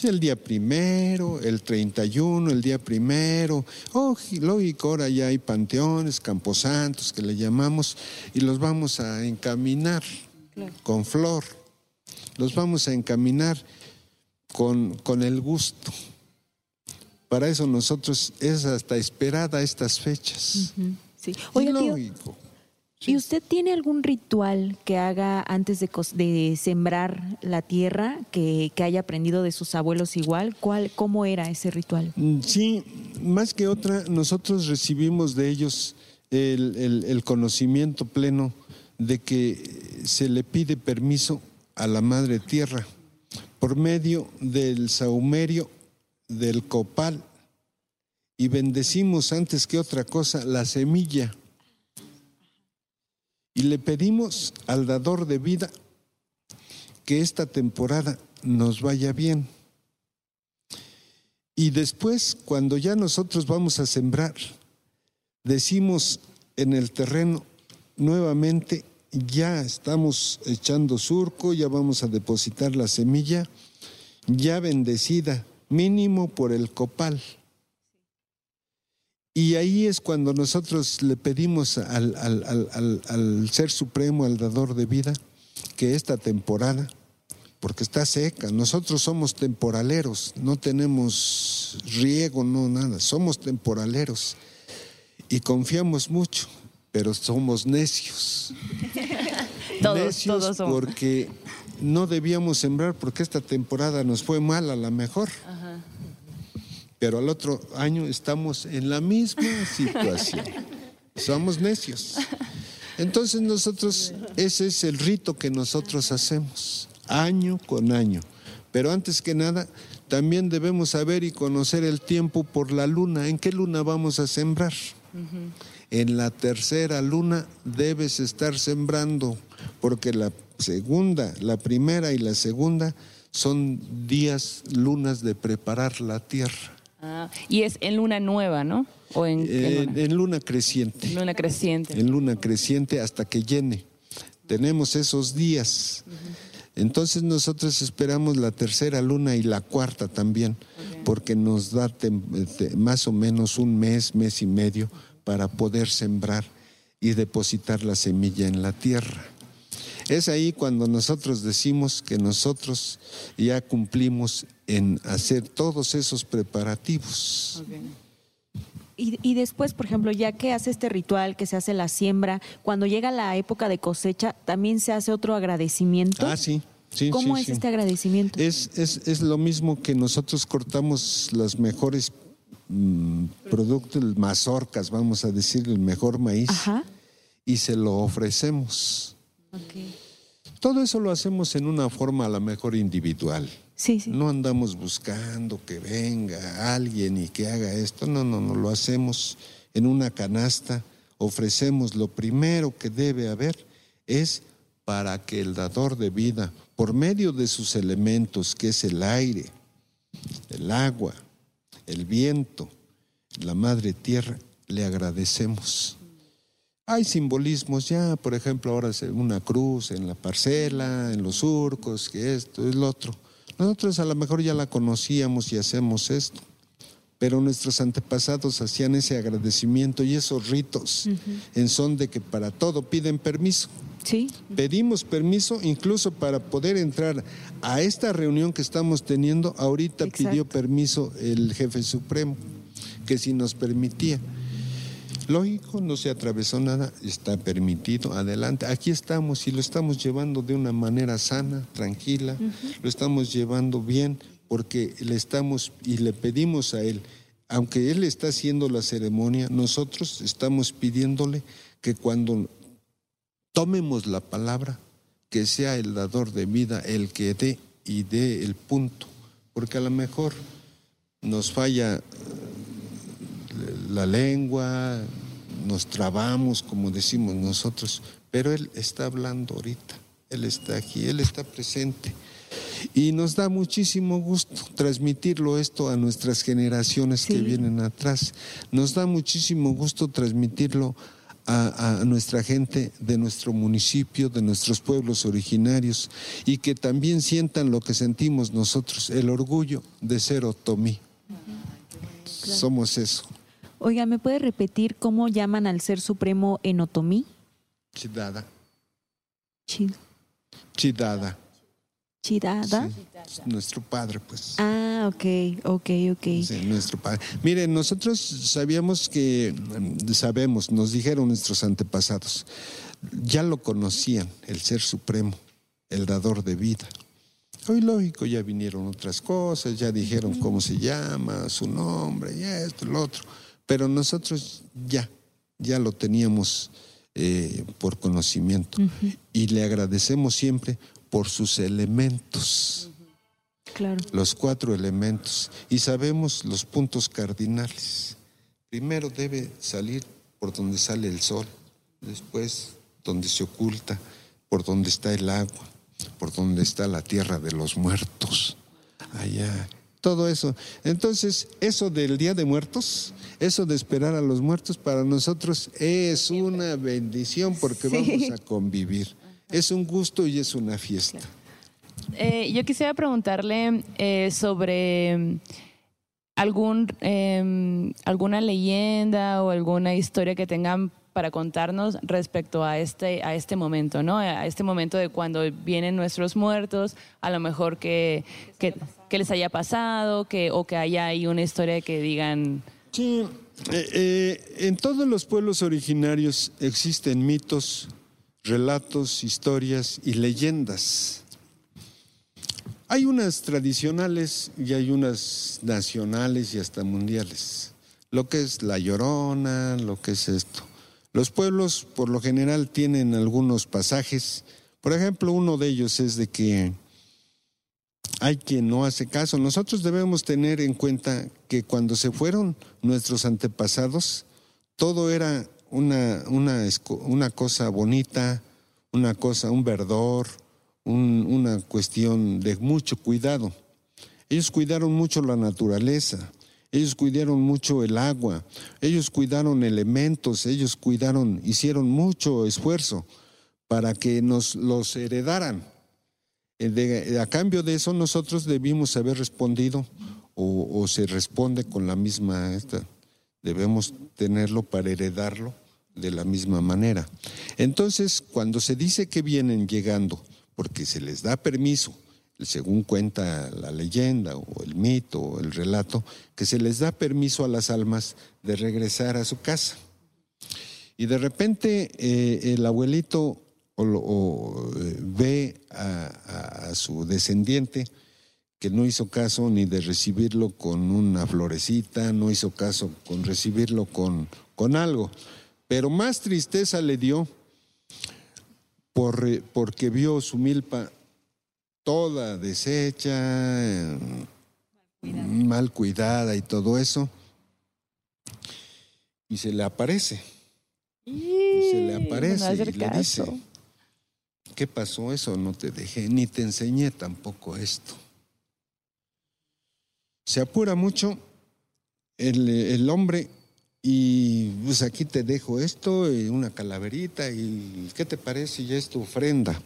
el día primero, el 31, el día primero. Oh, lógico, ahora ya hay panteones, camposantos que le llamamos, y los vamos a encaminar con flor. Los vamos a encaminar con, con el gusto. Para eso nosotros es hasta esperada estas fechas.
Sí. lógico. ¿Y usted tiene algún ritual que haga antes de, sembrar la tierra que, haya aprendido de sus abuelos igual? ¿Cuál, ¿Cómo era ese ritual?
Mm, sí, más que otra, nosotros recibimos de ellos el, conocimiento pleno de que se le pide permiso a la madre tierra por medio del saumerio, del copal, y bendecimos antes que otra cosa la semilla y le pedimos al dador de vida que esta temporada nos vaya bien. Y después, cuando ya nosotros vamos a sembrar, decimos en el terreno nuevamente, ya estamos echando surco, ya vamos a depositar la semilla, ya bendecida, mínimo por el copal. Y ahí es cuando nosotros le pedimos al, Ser Supremo, al dador de vida, que esta temporada, porque está seca, nosotros somos temporaleros, no tenemos riego, no nada, somos temporaleros y confiamos mucho, pero somos necios. <laughs>
todos,
necios
todos somos.
porque no debíamos sembrar porque esta temporada nos fue mal a la mejor pero al otro año estamos en la misma situación. Somos necios. Entonces nosotros, ese es el rito que nosotros hacemos, año con año. Pero antes que nada, también debemos saber y conocer el tiempo por la luna. ¿En qué luna vamos a sembrar? En la tercera luna debes estar sembrando, porque la segunda, la primera y la segunda son días, lunas de preparar la tierra.
Ah, y es en luna nueva, ¿no? ¿O en,
eh, luna? en luna creciente.
Luna creciente.
En luna creciente hasta que llene. Tenemos esos días. Entonces nosotros esperamos la tercera luna y la cuarta también, porque nos da más o menos un mes, mes y medio para poder sembrar y depositar la semilla en la tierra. Es ahí cuando nosotros decimos que nosotros ya cumplimos en hacer todos esos preparativos.
Y, y después, por ejemplo, ya que hace este ritual, que se hace la siembra, cuando llega la época de cosecha, también se hace otro agradecimiento.
Ah, sí. sí
¿Cómo
sí,
es
sí.
este agradecimiento?
Es, es, es lo mismo que nosotros cortamos las mejores mm, productos, mazorcas, vamos a decir, el mejor maíz,
Ajá.
y se lo ofrecemos. Todo eso lo hacemos en una forma a lo mejor individual.
Sí, sí.
No andamos buscando que venga alguien y que haga esto. No, no, no, lo hacemos en una canasta. Ofrecemos lo primero que debe haber es para que el dador de vida, por medio de sus elementos, que es el aire, el agua, el viento, la madre tierra, le agradecemos. Hay simbolismos ya, por ejemplo, ahora una cruz en la parcela, en los surcos, que esto es lo otro. Nosotros a lo mejor ya la conocíamos y hacemos esto, pero nuestros antepasados hacían ese agradecimiento y esos ritos en son de que para todo piden permiso.
Sí.
Pedimos permiso incluso para poder entrar a esta reunión que estamos teniendo. Ahorita
Exacto.
pidió permiso el jefe supremo, que si nos permitía. Lógico, no se atravesó nada, está permitido, adelante. Aquí estamos y lo estamos llevando de una manera sana, tranquila, lo estamos llevando bien porque le estamos y le pedimos a él, aunque él está haciendo la ceremonia, nosotros estamos pidiéndole que cuando tomemos la palabra, que sea el dador de vida el que dé y dé el punto, porque a lo mejor nos falla la lengua, nos trabamos, como decimos nosotros, pero Él está hablando ahorita, Él está aquí, Él está presente. Y nos da muchísimo gusto transmitirlo esto a nuestras generaciones que vienen atrás. Nos da muchísimo gusto transmitirlo a, a nuestra gente de nuestro municipio, de nuestros pueblos originarios, y que también sientan lo que sentimos nosotros, el orgullo de ser otomí. Somos eso.
Oiga, ¿me puede repetir cómo llaman al Ser Supremo en otomí?
Chidada.
Chi-
Chidada.
Chidada.
Sí, nuestro padre, pues.
Ah, ok, ok, ok.
Sí, nuestro padre. Miren, nosotros sabíamos que, sabemos, nos dijeron nuestros antepasados, ya lo conocían, el Ser Supremo, el dador de vida. Hoy lógico, ya vinieron otras cosas, ya dijeron cómo se llama, su nombre, ya esto, lo otro. Pero nosotros ya, ya lo teníamos eh, por conocimiento. Y le agradecemos siempre por sus elementos
Claro.
los cuatro elementos y sabemos los puntos cardinales. Primero debe salir por donde sale el sol, después donde se oculta, por donde está el agua, por donde está la tierra de los muertos, allá. Todo eso. Entonces, eso del Día de Muertos, eso de esperar a los muertos, para nosotros es una bendición porque
Sí.
vamos a convivir. Es un gusto y es una fiesta.
Eh, yo quisiera preguntarle eh, sobre mm, algún eh, alguna leyenda o alguna historia que tengan para contarnos respecto a este a este momento, ¿no? A este momento de cuando vienen nuestros muertos, a lo mejor que que, que les haya pasado, que o que haya ahí una historia que digan
Sí, eh, eh, en todos los pueblos originarios existen mitos, relatos, historias y leyendas. Hay unas tradicionales y hay unas nacionales y hasta mundiales. Lo que es la llorona, lo que es esto. Los pueblos por lo general tienen algunos pasajes. Por ejemplo, uno de ellos es de que hay quien no hace caso. Nosotros debemos tener en cuenta que cuando se fueron nuestros antepasados, todo era una, una, cosa bonita, una cosa, un verdor, un- una cuestión de mucho cuidado. Ellos cuidaron mucho la naturaleza, ellos cuidaron mucho el agua, ellos cuidaron elementos, ellos cuidaron, hicieron mucho esfuerzo para que nos los heredaran. Eh, de- a cambio de eso nosotros debimos haber respondido o, o se responde con la misma esta, debemos tenerlo para heredarlo de la misma manera Entonces, cuando se dice que vienen llegando, porque se les da permiso, según cuenta la leyenda o el mito o el relato, que se les da permiso a las almas de regresar a su casa. Y de repente eh, el abuelito o, eh, ve a, su descendiente que no hizo caso ni de recibirlo con una florecita, no hizo caso con recibirlo con, con algo. Pero más tristeza le dio por, porque vio su milpa toda deshecha, mal cuidada y todo eso. Y se le aparece. Y se le aparece y le dice, ¿qué pasó? Eso no te dejé, ni te enseñé tampoco esto. Se apura mucho el, el hombre y pues aquí te dejo esto, y una calaverita, y ¿qué te parece? Y es tu ofrenda.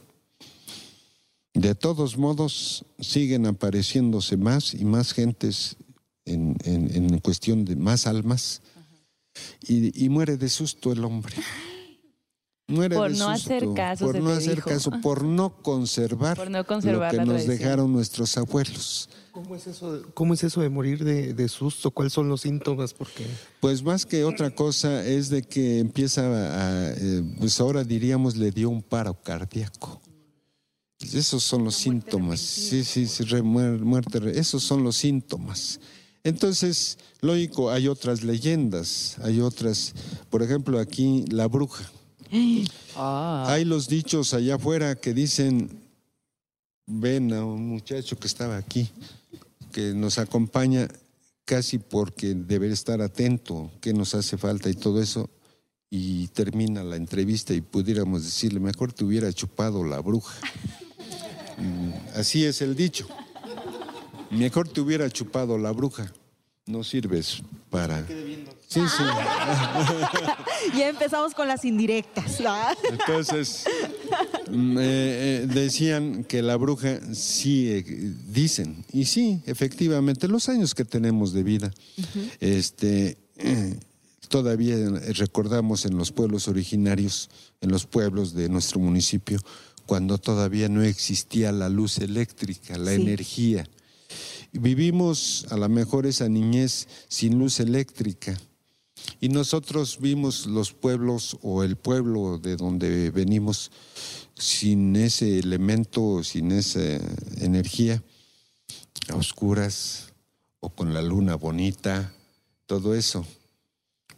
De todos modos, siguen apareciéndose más y más gentes en, en, cuestión de más almas y, muere de susto el hombre. <laughs>
Muere por no hacer caso.
Por no hacer caso, por no conservar, lo que nos dejaron nuestros abuelos.
¿Cómo es eso, cómo es eso de morir de, de, susto? ¿Cuáles son los síntomas? Porque...
Pues más que otra cosa es de que empieza a, eh, pues ahora diríamos le dio un paro cardíaco. Esos son los síntomas. Sí, sí, sí, muerte, esos son los síntomas. Entonces, lógico, hay otras leyendas, hay otras, por ejemplo, aquí la bruja. Ah. Hay los dichos allá afuera que dicen, ven a un muchacho que estaba aquí, que nos acompaña casi porque debe estar atento, qué nos hace falta y todo eso, y termina la entrevista y pudiéramos decirle, mejor te hubiera chupado la bruja. Mm, así es el dicho. Mejor te hubiera chupado la bruja. No sirves para. Sí, sí. <laughs>
ya empezamos con las indirectas.
Entonces, mm, eh, eh, decían que la bruja sí, eh, dicen, y sí, efectivamente, los años que tenemos de vida, este, todavía recordamos en los pueblos originarios, en los pueblos de nuestro municipio, cuando todavía no existía la luz eléctrica, la energía. Vivimos a lo mejor esa niñez sin luz eléctrica. Y nosotros vimos los pueblos o el pueblo de donde venimos sin ese elemento, sin esa energía, a oscuras o con la luna bonita, todo eso.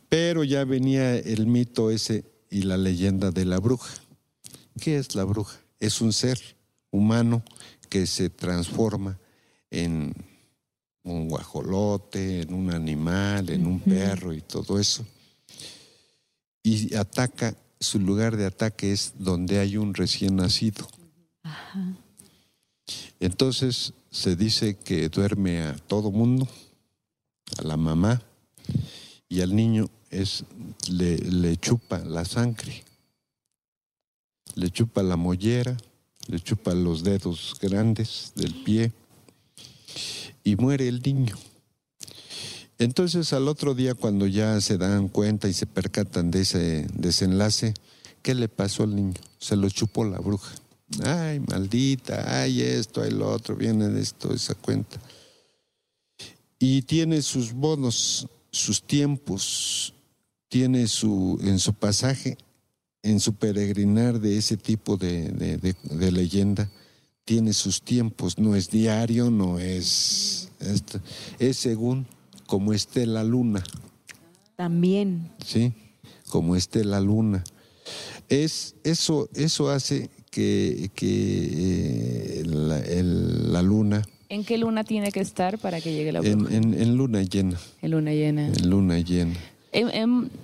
Pero ya venía el mito ese y la leyenda de la bruja. ¿Qué es la bruja? Es un ser humano que se transforma en un guajolote, en un animal, en un perro y todo eso. Y ataca, su lugar de ataque es donde hay un recién nacido. Entonces se dice que duerme a todo mundo, a la mamá, y al niño es, le, le chupa la sangre le chupa la mollera, le chupa los dedos grandes del pie y muere el niño. Entonces al otro día cuando ya se dan cuenta y se percatan de ese desenlace, ¿qué le pasó al niño? Se lo chupó la bruja. Ay, maldita, ay esto, ay lo otro, viene de esto, esa cuenta. Y tiene sus bonos, sus tiempos, tiene su, en su pasaje en su peregrinar de ese tipo de, leyenda, tiene sus tiempos, no es diario, no es, es según como esté la luna.
También.
Sí, como esté la luna. Es, eso, eso hace que, que eh, la, luna...
¿En qué luna tiene que estar para que llegue la
luna? en luna llena.
En luna llena.
En luna llena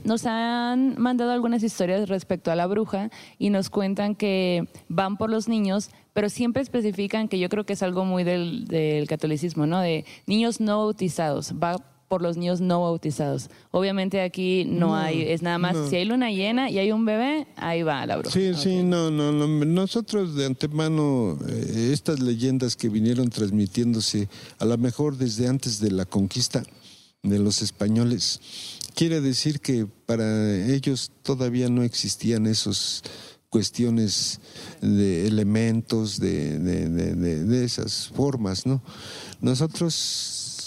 nos han mandado algunas historias respecto a la bruja y nos cuentan que van por los niños, pero siempre especifican que yo creo que es algo muy del, catolicismo, ¿no? De niños no bautizados, va por los niños no bautizados. Obviamente aquí no, hay, es nada más, si hay luna llena y hay un bebé, ahí va la bruja.
Sí, sí, no, no, no, nosotros de antemano, eh, estas leyendas que vinieron transmitiéndose, a lo mejor desde antes de la conquista de los españoles, quiere decir que para ellos todavía no existían esos cuestiones de elementos, de, de, de, de esas formas, ¿no? Nosotros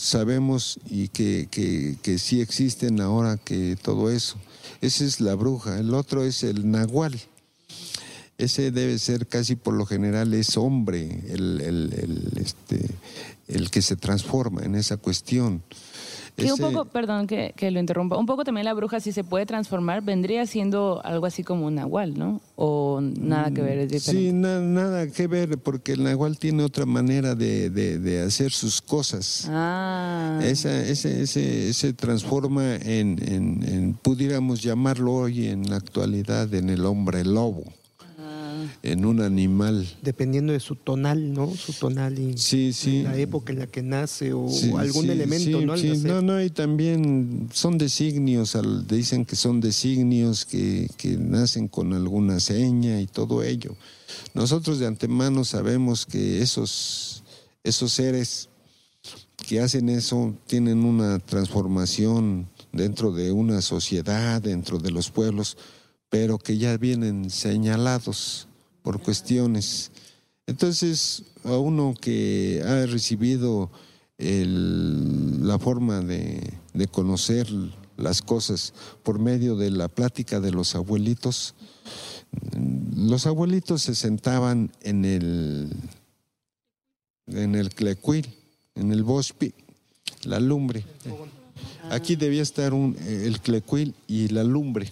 sabemos y que, que, que, sí existen ahora que todo eso. Esa es la bruja, el otro es el nahual. Ese debe ser casi por lo general es hombre el, el, este, el que se transforma en esa cuestión.
Que un poco, perdón que, que, lo interrumpa, un poco también la bruja si se puede transformar, vendría siendo algo así como un nahual, ¿no? O nada que ver, es diferente.
Sí, na, nada que ver, porque el nahual tiene otra manera de, de, de hacer sus cosas.
Ah.
Esa, ese, ese, se transforma en, en, en, pudiéramos llamarlo hoy en la actualidad, en el hombre lobo en un animal.
Dependiendo de su tonal, ¿no? Su tonal y
sí, sí.
la época en la que nace o sí, algún elemento, ¿no?
Sí, no, no, y también son designios, dicen que son designios que, que nacen con alguna seña y todo ello. Nosotros de antemano sabemos que esos, esos seres que hacen eso tienen una transformación dentro de una sociedad, dentro de los pueblos, pero que ya vienen señalados por cuestiones. Entonces, a uno que ha recibido el, la forma de, conocer las cosas por medio de la plática de los abuelitos, los abuelitos se sentaban en el, en el clecuil, en el bospi, la lumbre. Aquí debía estar un, el clecuil y la lumbre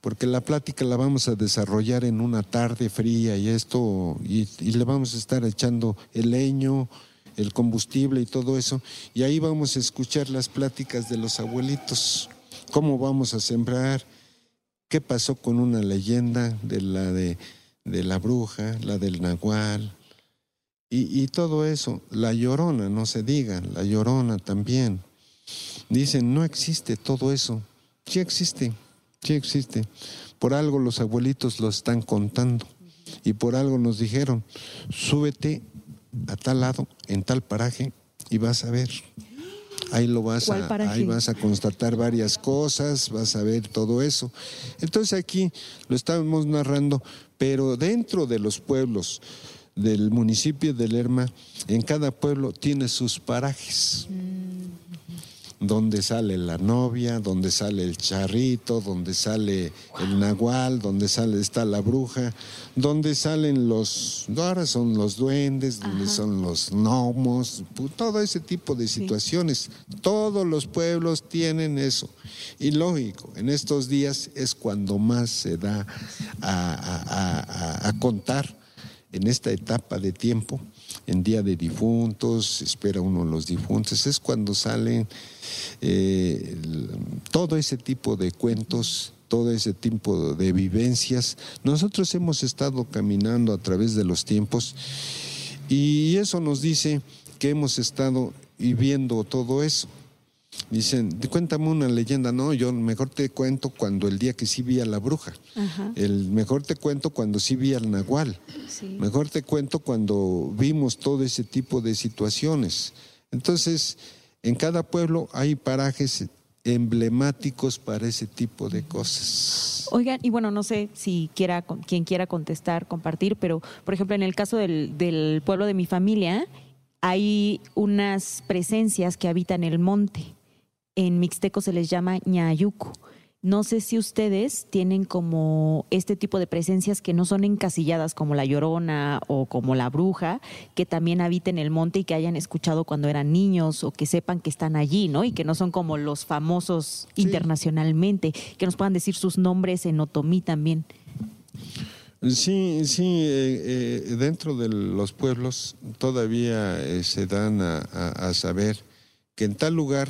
porque la plática la vamos a desarrollar en una tarde fría y esto, y, le vamos a estar echando el leño, el combustible y todo eso, y ahí vamos a escuchar las pláticas de los abuelitos, cómo vamos a sembrar, qué pasó con una leyenda de la de, de la bruja, la del nahual, y, y todo eso, la llorona, no se diga, la llorona también. Dicen, no existe todo eso, sí existe. Sí existe. Por algo los abuelitos lo están contando. Y por algo nos dijeron, súbete a tal lado, en tal paraje, y vas a ver. Ahí lo vas a, ahí vas a constatar varias cosas, vas a ver todo eso. Entonces aquí lo estamos narrando, pero dentro de los pueblos del municipio de Lerma, en cada pueblo tiene sus parajes. Mm donde sale la novia, donde sale el charrito, donde sale el nahual, donde sale está la bruja, donde salen los, ahora son los duendes, donde son los gnomos, todo ese tipo de situaciones. Sí. Todos los pueblos tienen eso. Y lógico, en estos días es cuando más se da a, a, a, a contar en esta etapa de tiempo, en Día de Difuntos, espera uno los difuntos, es cuando salen eh, todo ese tipo de cuentos, todo ese tipo de vivencias. Nosotros hemos estado caminando a través de los tiempos y eso nos dice que hemos estado viviendo todo eso. Dicen, cuéntame una leyenda. No, yo mejor te cuento cuando el día que sí vi a la bruja. Ajá. El mejor te cuento cuando sí vi al nahual. Sí. Mejor te cuento cuando vimos todo ese tipo de situaciones. Entonces, en cada pueblo hay parajes emblemáticos para ese tipo de cosas.
Oigan, y bueno, no sé si quiera, quien quiera contestar, compartir, pero por ejemplo, en el caso del, del pueblo de mi familia, hay unas presencias que habitan el monte en mixteco se les llama ñayuco. No sé si ustedes tienen como este tipo de presencias que no son encasilladas como la llorona o como la bruja, que también habiten el monte y que hayan escuchado cuando eran niños o que sepan que están allí, ¿no? Y que no son como los famosos sí. internacionalmente, que nos puedan decir sus nombres en otomí también.
Sí, sí, eh, eh, dentro de los pueblos todavía eh, se dan a, a, a saber que en tal lugar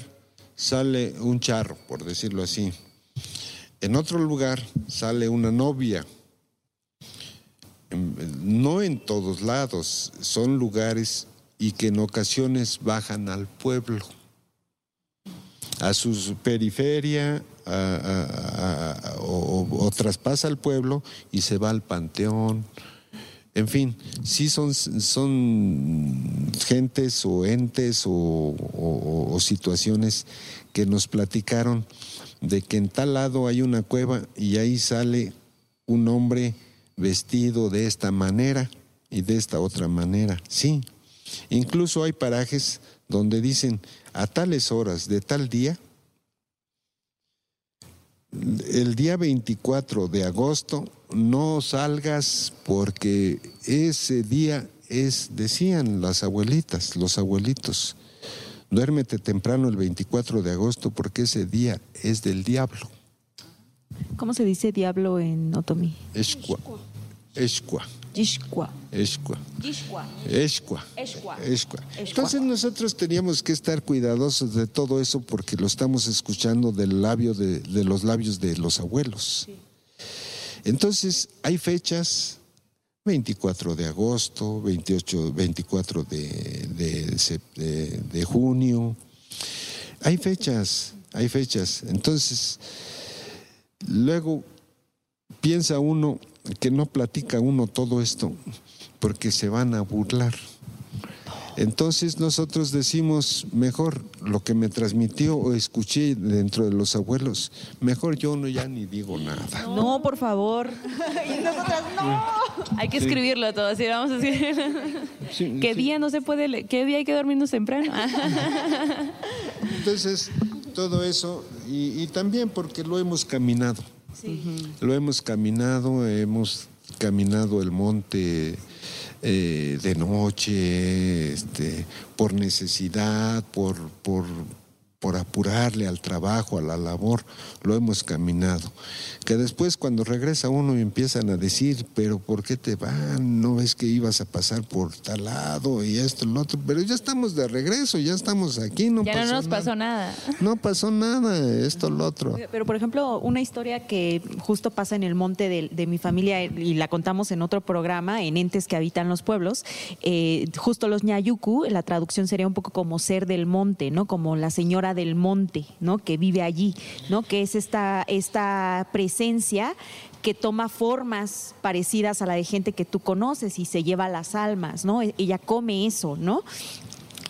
sale un charro, por decirlo así. En otro lugar sale una novia. No en todos lados, son lugares y que en ocasiones bajan al pueblo, a su periferia, o, o, traspasa el pueblo y se va al panteón. En fin, sí son, son gentes o entes o, o- o situaciones que nos platicaron de que en tal lado hay una cueva y ahí sale un hombre vestido de esta manera y de esta otra manera. Sí, incluso hay parajes donde dicen a tales horas de tal día, el día 24 de agosto no salgas porque ese día es, decían las abuelitas, los abuelitos, duérmete temprano el 24 de agosto porque ese día es del diablo.
¿Cómo se dice diablo en otomí?
Escua, escua,
Yishkwa.
escua. Escua.
Escua.
Entonces nosotros teníamos que estar cuidadosos de todo eso porque lo estamos escuchando del labio de, de los labios de los abuelos. Entonces hay fechas, 24 de agosto, 28, 24 de, de, sep- de- de junio. Hay fechas, hay fechas. Entonces, luego piensa uno que no platica uno todo esto porque se van a burlar. Entonces nosotros decimos, mejor lo que me transmitió o escuché dentro de los abuelos, mejor yo no ya ni digo nada.
No, por favor. <laughs> y nosotras, no.
Hay que escribirlo todo, así vamos a escribirlo.
Sí, <laughs>
¿Qué
sí.
día no se puede, qué día hay que dormirnos temprano? <laughs>
Entonces, todo eso, y, y también porque lo hemos caminado. Lo hemos caminado, hemos caminado el monte eh, de noche, este, por necesidad, por, por, por apurarle al trabajo, a la labor, lo hemos caminado. Que después cuando regresa uno y empiezan a decir, pero ¿por qué te van? ¿No ves que ibas a pasar por tal lado y esto, lo otro? Pero ya estamos de regreso, ya estamos aquí, no
ya no nos pasó nada.
no pasó nada, esto, lo otro.
Pero, por ejemplo, una historia que justo pasa en el monte de, de mi familia y la contamos en otro programa, en Entes que habitan los pueblos, eh, justo los ñayuku, la traducción sería un poco como ser del monte, ¿no? Como la señora del monte, ¿no? Que vive allí, ¿no? Que es esta, esta presencia que toma formas parecidas a la de gente que tú conoces y se lleva las almas, ¿no? Ella come eso, ¿no?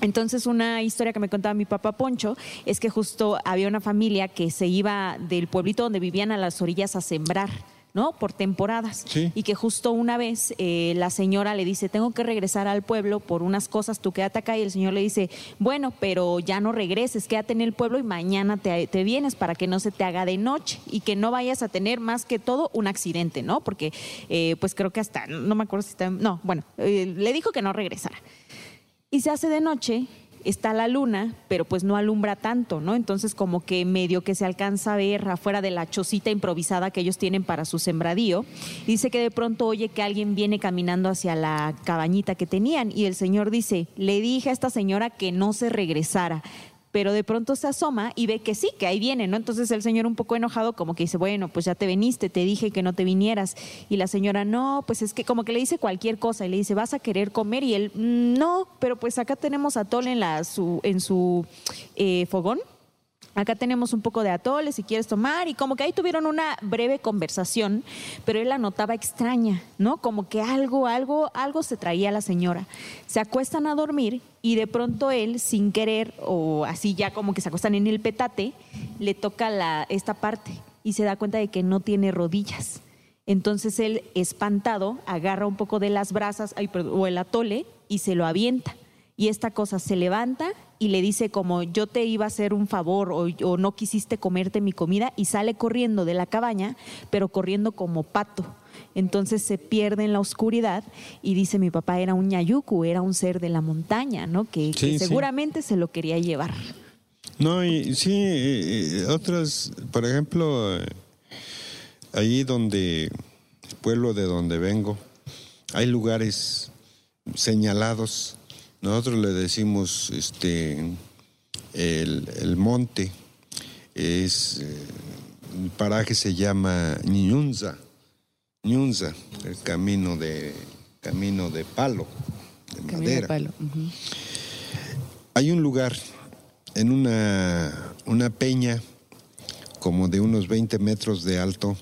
Entonces, una historia que me contaba mi papá Poncho es que justo había una familia que se iba del pueblito donde vivían a las orillas a sembrar. ¿No? Por temporadas.
Sí.
Y que justo una vez eh, la señora le dice, tengo que regresar al pueblo por unas cosas, tú quédate acá. Y el señor le dice, bueno, pero ya no regreses, quédate en el pueblo y mañana te, te vienes para que no se te haga de noche y que no vayas a tener más que todo un accidente, ¿no? Porque eh, pues creo que hasta, no me acuerdo si está, no, bueno, eh, le dijo que no regresara. Y se hace de noche, está la luna, pero pues no alumbra tanto, ¿no? Entonces como que medio que se alcanza a ver afuera de la chocita improvisada que ellos tienen para su sembradío. Dice que de pronto oye que alguien viene caminando hacia la cabañita que tenían y el señor dice, le dije a esta señora que no se regresara. Pero de pronto se asoma y ve que sí, que ahí viene, ¿no? Entonces el señor un poco enojado como que dice, bueno, pues ya te veniste, te dije que no te vinieras. Y la señora, no, pues es que como que le dice cualquier cosa y le dice, ¿vas a querer comer? Y él, "Mm, no, pero pues acá tenemos atole en, la, su, en su eh, fogón. Acá tenemos un poco de atole si quieres tomar y como que ahí tuvieron una breve conversación, pero él la notaba extraña, ¿no? Como que algo, algo, algo se traía a la señora. Se acuestan a dormir y de pronto él, sin querer o así ya como que se acuestan en el petate, le toca la, esta parte y se da cuenta de que no tiene rodillas. Entonces él, espantado, agarra un poco de las brasas ay, perdón, o el atole y se lo avienta. Y esta cosa se levanta y le dice como yo te iba a hacer un favor o, o no quisiste comerte mi comida y sale corriendo de la cabaña, pero corriendo como pato. Entonces se pierde en la oscuridad y dice mi papá era un ñayuku, era un ser de la montaña, ¿no? Que, que
sí.
seguramente se lo quería llevar.
No, y sí, eh, eh, otras, por ejemplo, eh, allí donde, el pueblo de donde vengo, hay lugares señalados. Nosotros le decimos este el, el monte, es eh, el paraje se llama Ñunza, Ñunza, el camino de camino de palo, de madera. Hay un lugar en una, una peña como de unos 20 metros de alto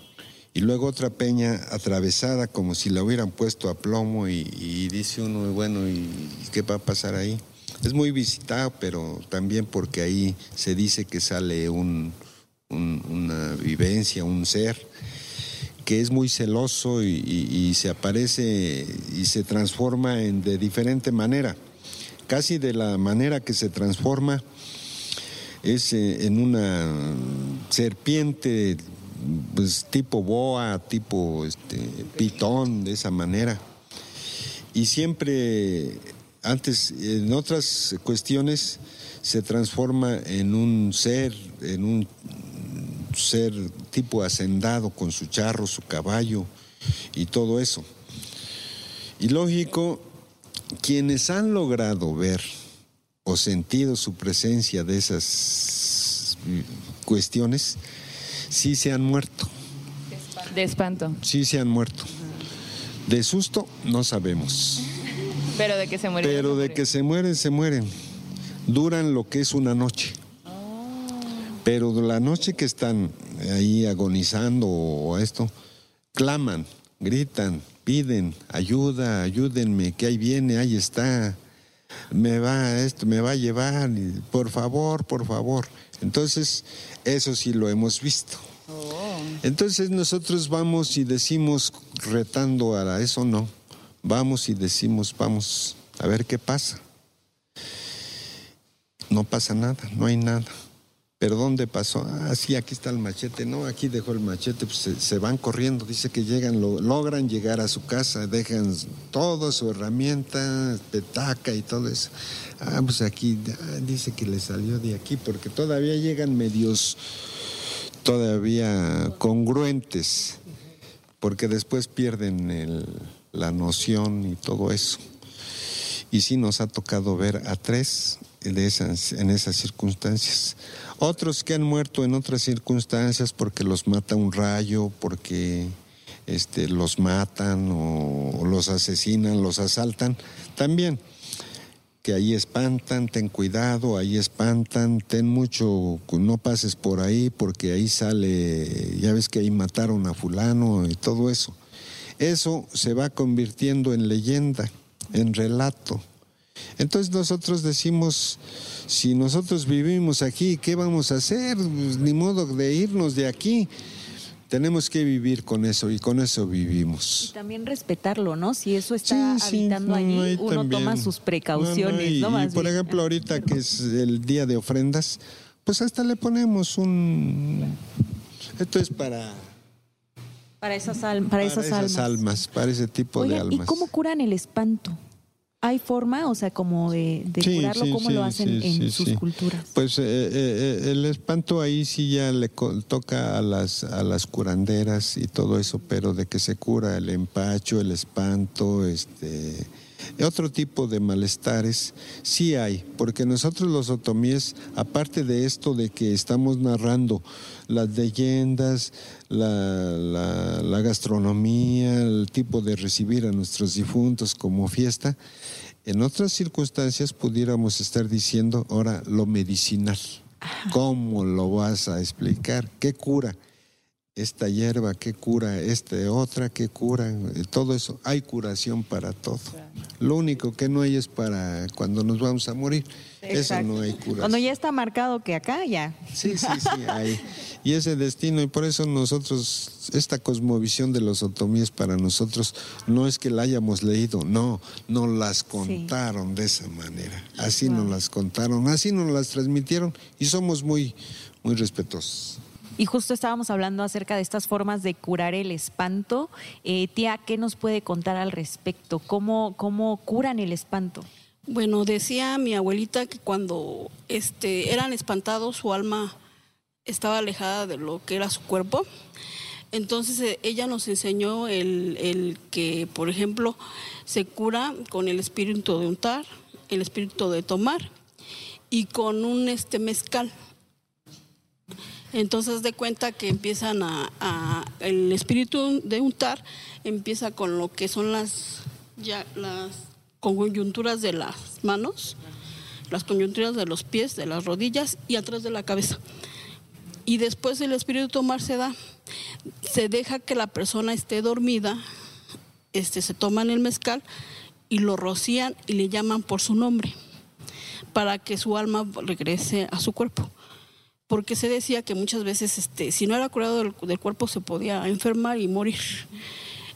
y luego otra peña atravesada como si la hubieran puesto a plomo y, dice uno, bueno, ¿y qué va a pasar ahí? Es muy visitado, pero también porque ahí se dice que sale un, un- una vivencia, un ser que es muy celoso y, y- y se aparece y se transforma en, de diferente manera. Casi de la manera que se transforma es eh, en una serpiente pues, tipo boa, tipo este, pitón, de esa manera. Y siempre, antes, en otras cuestiones, se transforma en un ser, en un ser tipo hacendado con su charro, su caballo y todo eso. Y lógico, quienes han logrado ver o sentido su presencia de esas cuestiones, sí se han muerto,
De espanto.
sí se han muerto. De susto no sabemos,
Pero de que se murió.
pero de que se mueren, se mueren. Duran lo que es una noche. Pero de la noche que están ahí agonizando o esto, claman, gritan, piden ayuda, ayúdenme, que ahí viene, ahí está, me va esto, me va a llevar, y por favor, por favor. Entonces, eso sí lo hemos visto. Entonces nosotros vamos y decimos, retando a eso, no, vamos y decimos, vamos a ver qué pasa. No pasa nada, no hay nada. ¿Pero dónde pasó? Ah, sí, aquí está el machete. No, aquí dejó el machete, pues se, van corriendo. Dice que llegan, lo- logran llegar a su casa, dejan todo, su herramienta, petaca y todo eso. Ah, pues aquí, ah, dice que le salió de aquí, porque todavía llegan medios, todavía congruentes, porque después pierden el- la noción y todo eso. Y sí nos ha tocado ver a tres de esas, en esas circunstancias. Otros que han muerto en otras circunstancias porque los mata un rayo, porque este, los matan o, o los asesinan, los asaltan, también. Que ahí espantan, ten cuidado, ahí espantan, ten mucho, no pases por ahí porque ahí sale, ya ves que ahí mataron a fulano y todo eso. Eso se va convirtiendo en leyenda, en relato. Entonces nosotros decimos, si nosotros vivimos aquí, ¿qué vamos a hacer? Pues, ni modo de irnos de aquí. Tenemos que vivir con eso y con eso
Y
vivimos.
también respetarlo, ¿no? Si eso está
Sí, sí,
habitando
no,
allí, uno
también.
toma sus
No,
precauciones,
y,
¿no?
y por
bien.
ejemplo, ahorita que es el día de ofrendas, pues hasta le ponemos un... Esto es para,
Para esas, al- para esas almas.
almas, para ese tipo de
Oigan, ¿y
almas.
cómo curan el espanto? ¿Hay forma, o sea, como de, de
Sí,
curarlo?
sí,
¿Cómo
sí,
lo hacen en sus culturas?
Pues eh, eh, el espanto ahí sí ya le toca a las, a las curanderas y todo eso, pero de que se cura el empacho, el espanto, este, otro tipo de malestares, sí hay, porque nosotros los otomíes, aparte de esto de que estamos narrando las leyendas, la, la- la gastronomía, el tipo de recibir a nuestros difuntos como fiesta, en otras circunstancias pudiéramos estar diciendo ahora lo medicinal. ¿Cómo lo vas a explicar? ¿Qué cura? Esta hierba, ¿qué cura? Esta otra, ¿qué cura? Eh, Todo eso. Hay curación para todo. Lo único que no hay es para cuando nos vamos a morir. Eso no hay curación.
Cuando ya está marcado que acá ya.
Sí, sí, sí, hay. Y ese destino, y por eso nosotros, esta cosmovisión de los otomíes para nosotros no es que la hayamos leído, no, nos las contaron de esa manera. Así nos las contaron, así nos las transmitieron y somos muy, muy respetuosos.
Y justo estábamos hablando acerca de estas formas de curar el espanto. Eh, tía, ¿qué nos puede contar al respecto? ¿Cómo, cómo curan el espanto?
Bueno, decía mi abuelita que cuando este, eran espantados, su alma estaba alejada de lo que era su cuerpo. Entonces eh, ella nos enseñó el, el que, por ejemplo, se cura con el espíritu de untar, el espíritu de tomar y con un este mezcal. Entonces de cuenta que empiezan a, el espíritu de untar empieza con lo que son las ya las coyunturas de las manos, las coyunturas de los pies, de las rodillas y atrás de la cabeza. y después el espíritu tomar se da, se deja que la persona esté dormida, este, se toman el mezcal y lo rocían y le llaman por su nombre para que su alma regrese a su cuerpo. Porque se decía que muchas veces, este, si no era curado del, del cuerpo, se podía enfermar y morir.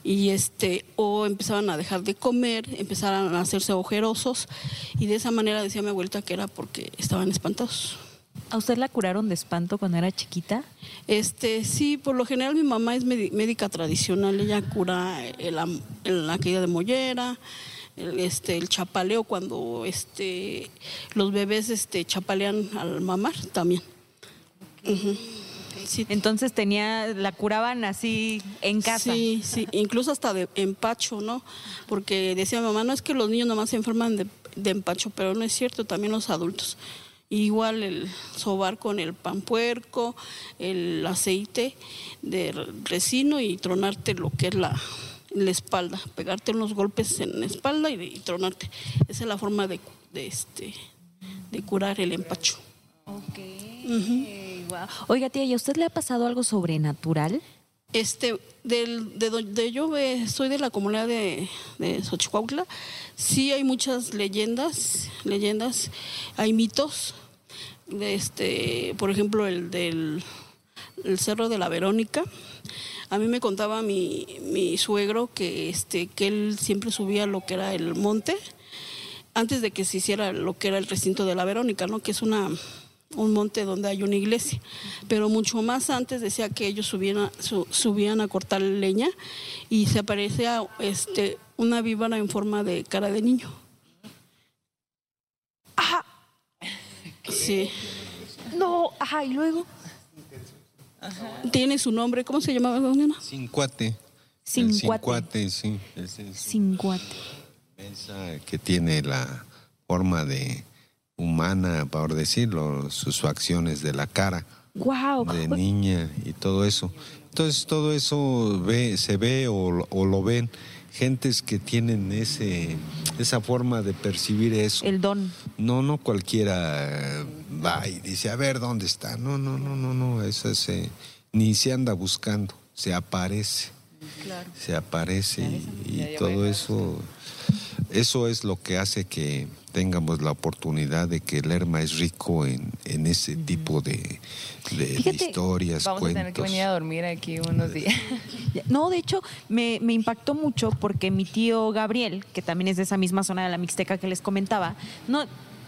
Y este, o empezaban a dejar de comer, empezaban a hacerse ojerosos, y de esa manera decía mi abuelita que era porque estaban espantados.
¿A usted la curaron de espanto cuando era chiquita?
Este, sí, por lo general mi mamá es médi- médica tradicional, ella cura el el- la caída de mollera, el, este, el chapaleo cuando este, los bebés este, chapalean al mamar también.
Entonces tenía, la curaban así en casa.
Sí, sí, incluso hasta de empacho, ¿no? Porque decía mi mamá, no es que los niños nomás se enferman de, de empacho, pero no es cierto, también los adultos. Igual el sobar con el pan puerco, el aceite de re- resino y tronarte lo que es la, la espalda, pegarte unos golpes en la espalda y, y tronarte. Esa es la forma de, de, este, de curar el empacho.
Guau. Oiga, tía, ¿y a usted le ha pasado algo sobrenatural?
Este, del, de donde yo eh, soy de la comunidad de, de Xochicuautla, sí hay muchas leyendas, leyendas, hay mitos, de este, por ejemplo, el del el Cerro de la Verónica. A mí me contaba mi, mi suegro que, este, que él siempre subía lo que era el monte, antes de que se hiciera lo que era el recinto de la Verónica, ¿no? que es una, un monte donde hay una iglesia. Pero mucho más antes decía que ellos subían a, su- subían a cortar leña y se aparecía este, una víbora en forma de cara de niño.
Ajá.
Sí.
No, ajá, y luego.
Tiene su nombre, ¿cómo se llamaba doña?
Cincuate.
Cincuate.
Sí. Ese es
Cincuate.
esa que tiene la forma de humana, por decirlo, sus facciones de la cara
Wow.
de niña y todo eso. Entonces todo eso ve, se ve o, o lo ven gentes que tienen ese esa forma de percibir eso.
El don.
No, no cualquiera va y dice, a ver dónde está. No, no, no, no, no, eso se, ni se anda buscando, se aparece. Se aparece y, y todo eso, eso es lo que hace que tengamos la oportunidad de que Lerma es rico en, en ese tipo de, de- de
Fíjate,
historias,
Vamos a tener que
cuentos.
venir a dormir aquí unos días. <laughs>
No, de hecho, me, me impactó mucho porque mi tío Gabriel, que también es de esa misma zona de la Mixteca que les comentaba, no,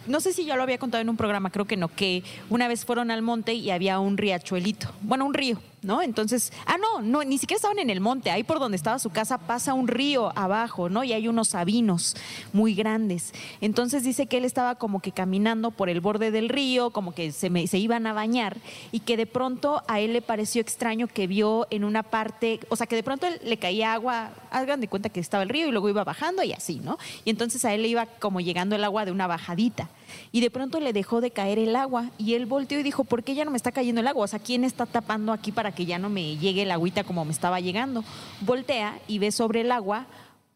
no sé si ya lo había contado en un programa, creo que no, que una vez fueron al monte y había un riachuelito, bueno, un río, ¿no? Entonces, ah, no, no, ni siquiera estaban en el monte, ahí por donde estaba su casa pasa un río abajo, ¿no? Y hay unos sabinos muy grandes. Entonces dice que él estaba como que caminando por el borde del río, como que se, me- se iban a bañar y que de pronto a él le pareció extraño que vio en una parte, o sea, que de pronto le caía agua, hagan de cuenta que estaba el río y luego iba bajando y así, ¿no? Y entonces a él le iba como llegando el agua de una bajadita. Y de pronto le dejó de caer el agua y él volteó y dijo, ¿por qué ya no me está cayendo el agua? O sea, ¿quién está tapando aquí para que ya no me llegue el agüita como me estaba llegando? Voltea y ve sobre el agua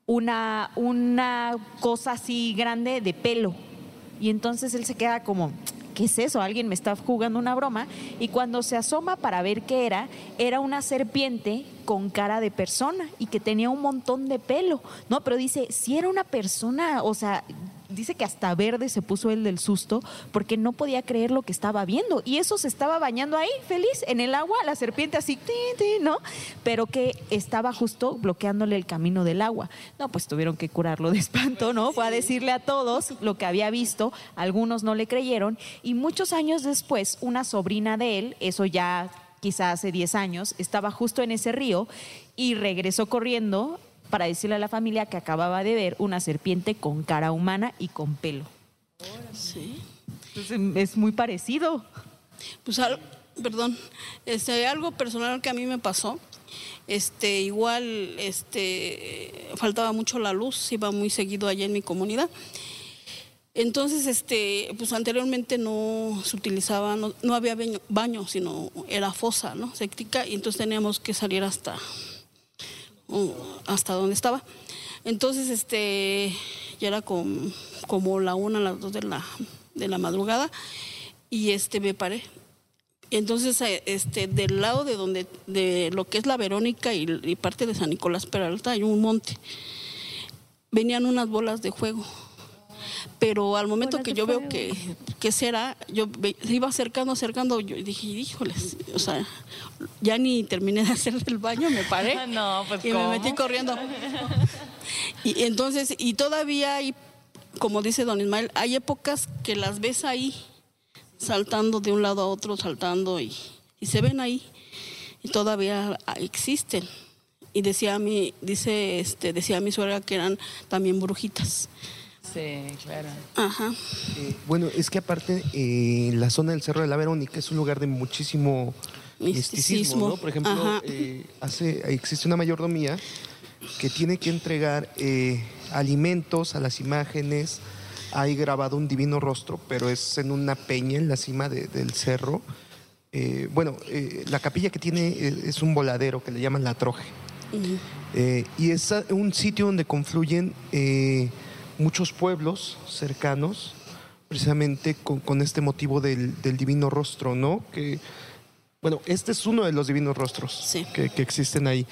una, una cosa así grande de pelo. Y entonces él se queda como, ¿qué es eso? Alguien me está jugando una broma. Y cuando se asoma para ver qué era, era una serpiente con cara de persona y que tenía un montón de pelo. No, pero dice, si era una persona, o sea, dice que hasta verde se puso él del susto porque no podía creer lo que estaba viendo. Y eso se estaba bañando ahí, feliz, en el agua, la serpiente así, ¿no? Pero que estaba justo bloqueándole el camino del agua. No, pues tuvieron que curarlo de espanto, ¿no? Fue a decirle a todos lo que había visto, algunos no le creyeron. Y muchos años después, una sobrina de él, eso ya quizá hace 10 años, estaba justo en ese río y regresó corriendo para decirle a la familia que acababa de ver una serpiente con cara humana y con pelo.
Sí.
Entonces, es muy parecido.
Pues al- perdón, este, algo personal que a mí me pasó, este, igual, este, faltaba mucho la luz, iba muy seguido allá en mi comunidad. Entonces, este, pues anteriormente no se utilizaba, no, no había baño, baño, sino era fosa, ¿no? Séptica, y entonces teníamos que salir hasta, hasta donde estaba. Entonces, este, ya era com- como la una, las dos de la, de la madrugada, y este, me paré Entonces, eh, este, del lado de donde, de lo que es la Verónica y, y parte de San Nicolás Peralta, hay un monte. Venían unas bolas de fuego. Pero al momento que yo veo que, que será, yo iba acercando, acercando, yo dije, híjoles, o sea, ya ni terminé de <laughs> hacer el baño, me paré. <laughs>
No, pues,
Y
¿cómo?
me metí corriendo. Y entonces, y todavía hay, como dice don Ismael, hay épocas que las ves ahí, saltando de un lado a otro, saltando y, y se ven ahí. Y todavía existen. Y decía mi, dice, este, decía mi suegra que eran también brujitas.
Sí, claro.
Ajá.
Eh, bueno, es que aparte eh, la zona del Cerro de la Verónica es un lugar de muchísimo misticismo,
Misticismo,
¿no? Por ejemplo, eh, hace, existe una mayordomía que tiene que entregar eh, alimentos a las imágenes. Hay grabado un divino rostro, pero es en una peña en la cima de- del cerro. Bueno, la capilla que tiene es un voladero que le llaman la Troje. Y es un sitio donde confluyen muchos pueblos cercanos, precisamente con, con este motivo del, del divino rostro, ¿no? Que, bueno, este es uno de los divinos rostros
Sí.
que, que existen ahí,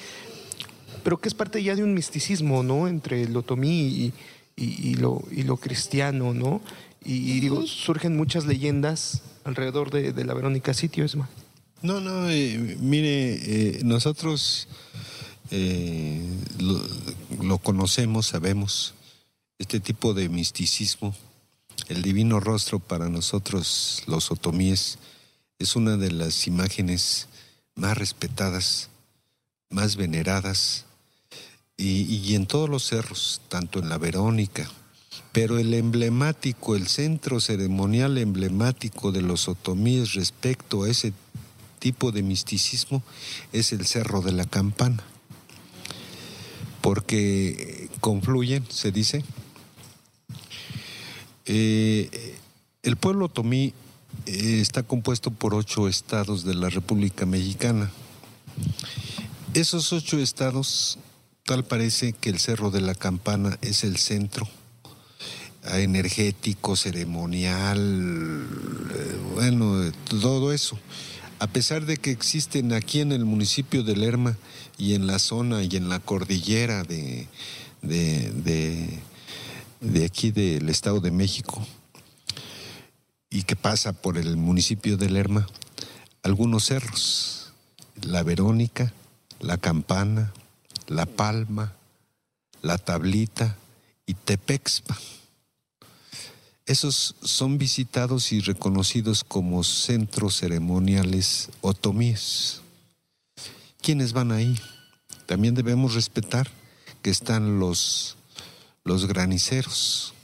pero que es parte ya de un misticismo, ¿no? Entre el otomí y, y- y lo, y lo cristiano, ¿no? Y, y digo, surgen muchas leyendas alrededor de, de la Verónica Sitio, Esma.
No, no, eh, mire, eh, nosotros eh, lo, lo conocemos, sabemos, este tipo de misticismo, el divino rostro para nosotros los otomíes es una de las imágenes más respetadas, más veneradas, y, en todos los cerros, tanto en la Verónica, pero el emblemático, el centro ceremonial emblemático de los otomíes respecto a ese tipo de misticismo es el Cerro de la Campana, porque confluyen, se dice. Eh, el pueblo otomí eh, está compuesto por ocho estados de la República Mexicana. Esos ocho estados, tal parece que el Cerro de la Campana es el centro eh, energético, ceremonial, eh, bueno, todo eso. A pesar de que existen aquí en el municipio de Lerma y en la zona y en la cordillera de, de, de- de aquí del Estado de México y que pasa por el municipio de Lerma, algunos cerros, la Verónica, la Campana, la Palma, la Tablita y Tepexpa. Esos son visitados y reconocidos como centros ceremoniales otomíes. ¿Quiénes van ahí? También debemos respetar que están los, los graniceros.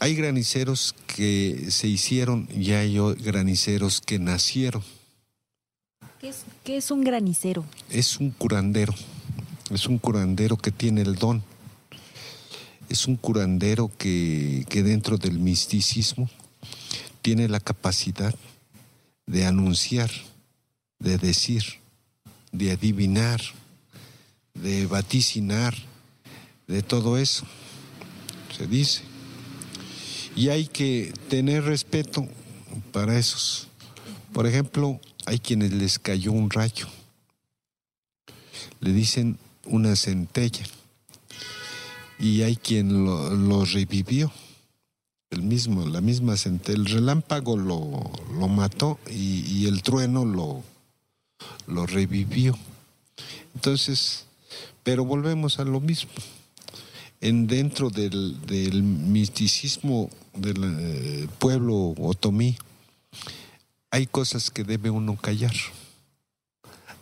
Hay graniceros que se hicieron y hay graniceros que nacieron.
¿Qué es, qué es un granicero?
Es un curandero, es un curandero que tiene el don. Es un curandero que, que dentro del misticismo tiene la capacidad de anunciar, de decir, de adivinar, de vaticinar, de todo eso. Se dice. Y hay que tener respeto para esos. Por ejemplo, hay quienes les cayó un rayo. Le dicen una centella. Y hay quien lo, revivió. El mismo, la misma centella. El relámpago lo, lo mató y, y el trueno lo, lo revivió. Entonces, pero volvemos a lo mismo. En dentro del, del misticismo del eh, pueblo otomí, hay cosas que debe uno callar.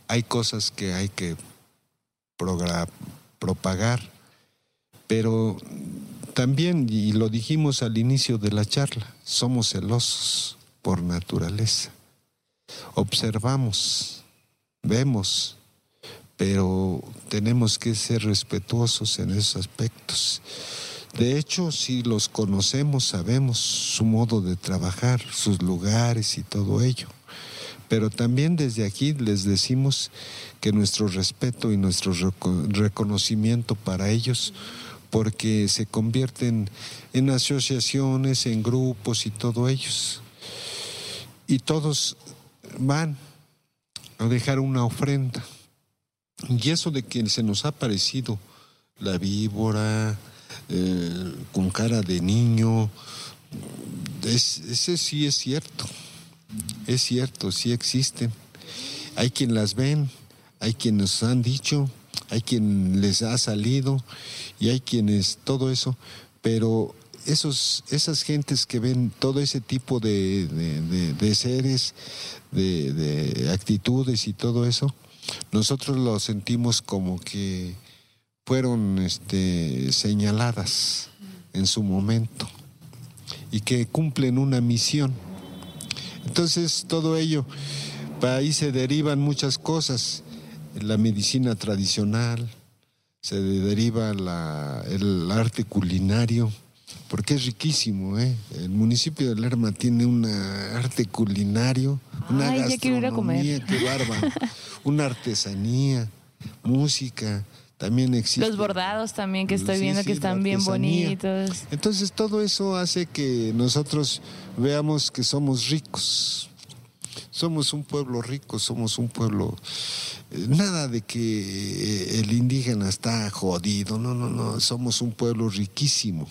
Hay cosas que hay que propagar. Pero también, y lo dijimos al inicio de la charla, somos celosos por naturaleza. Observamos, vemos, pero tenemos que ser respetuosos en esos aspectos. De hecho, si los conocemos, sabemos su modo de trabajar, sus lugares y todo ello. Pero también desde aquí les decimos que nuestro respeto y nuestro reco- reconocimiento para ellos, porque se convierten en asociaciones, en grupos y todo ellos. y todos van a dejar una ofrenda. Y eso de que se nos ha aparecido la víbora eh, con cara de niño, es- ese sí es cierto. Es cierto, sí existen. Hay quien las ven, hay quienes han dicho, hay quien les ha salido y hay quienes todo eso, pero esos, esas gentes que ven todo ese tipo de, de- de- de seres, de actitudes y todo eso, nosotros lo sentimos como que fueron este, señaladas en su momento y que cumplen una misión. Entonces, todo ello, para ahí se derivan muchas cosas. La medicina tradicional, se deriva el arte culinario, porque es riquísimo. ¿eh? El municipio de Lerma tiene un arte culinario, una
Ay, a
gastronomía,
comer.
qué bárbaro, <laughs> una artesanía, música, también existe.
Los bordados también que estoy
Sí,
viendo
sí,
que están bien bonitos.
Entonces todo eso hace que nosotros veamos que somos ricos. Somos un pueblo rico, somos un pueblo... eh, Nada de que eh, el indígena está jodido, no, no, no, somos un pueblo riquísimo,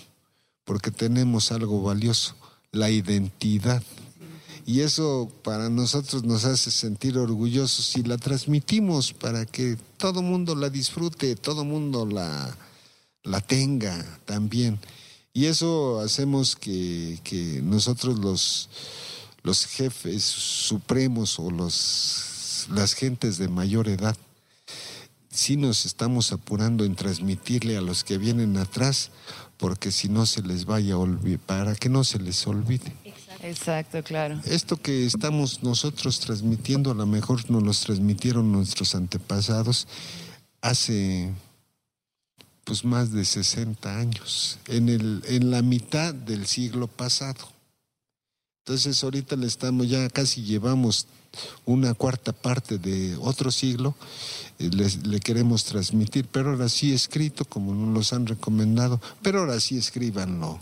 porque tenemos algo valioso, la identidad. Y eso para nosotros nos hace sentir orgullosos y la transmitimos para que todo mundo la disfrute, todo mundo la, la tenga también. Y eso hacemos que, que nosotros los, los jefes supremos o los, las gentes de mayor edad, sí nos estamos apurando en transmitirle a los que vienen atrás, porque si no se les vaya a olvidar, para que no se les olvide.
Exacto, claro.
Esto que estamos nosotros transmitiendo, a lo mejor nos los transmitieron nuestros antepasados hace pues más de 60 años, en, el, en la mitad del siglo pasado. Entonces ahorita le estamos, ya casi llevamos una cuarta parte de otro siglo, eh, les- le queremos transmitir, pero ahora sí escrito, como nos los han recomendado, pero ahora sí escríbanlo.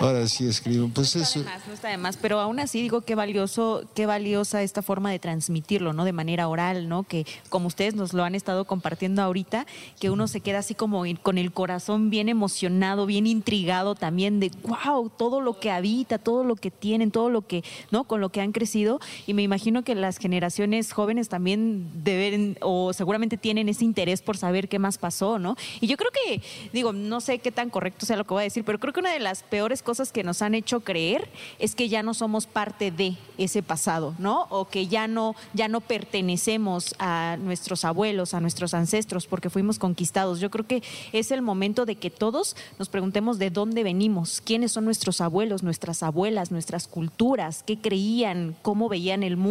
Ahora sí escriban. Pues
no
eso.
está de más, no está de más, pero aún así digo qué valioso, qué valiosa esta forma de transmitirlo, ¿no? De manera oral, ¿no? Que como ustedes nos lo han estado compartiendo ahorita, que uno se queda así como con el corazón bien emocionado, bien intrigado también de wow, todo lo que habita, todo lo que tienen, todo lo que, ¿no? Con lo que han crecido y me imagino que las generaciones jóvenes también deben o seguramente tienen ese interés por saber qué más pasó, ¿no? Y yo creo que digo, no sé qué tan correcto sea lo que voy a decir, pero creo que una de las peores cosas que nos han hecho creer es que ya no somos parte de ese pasado, ¿no? O que ya no, ya no pertenecemos a nuestros abuelos, a nuestros ancestros, porque fuimos conquistados. Yo creo que es el momento de que todos nos preguntemos de dónde venimos, quiénes son nuestros abuelos, nuestras abuelas, nuestras culturas, qué creían, cómo veían el mundo.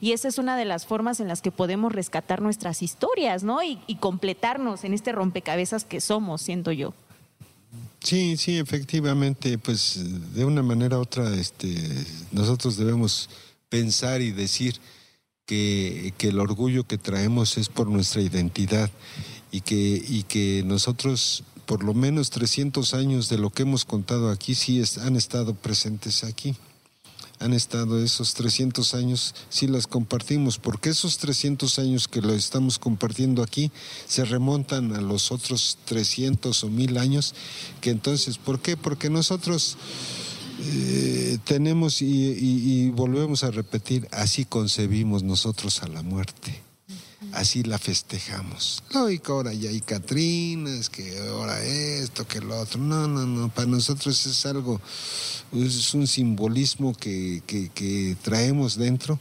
Y esa es una de las formas en las que podemos rescatar nuestras historias, ¿no? Y, completarnos en este rompecabezas que somos, siento yo.
Sí, sí, efectivamente, pues de una manera u otra, este, nosotros debemos pensar y decir que, el orgullo que traemos es por nuestra identidad y que, nosotros, por lo menos 300 años de lo que hemos contado aquí, sí han estado presentes aquí. Han estado esos 300 años, sí las compartimos, porque esos 300 años que lo estamos compartiendo aquí se remontan a los otros 300 o 1000 años, que entonces, ¿por qué? Porque nosotros eh, tenemos y volvemos a repetir, así concebimos nosotros a la muerte. Así la festejamos. Lógico, ahora ya hay Catrinas, que ahora esto, que lo otro. No, no, no. Para nosotros es algo, es un simbolismo que, que- que traemos dentro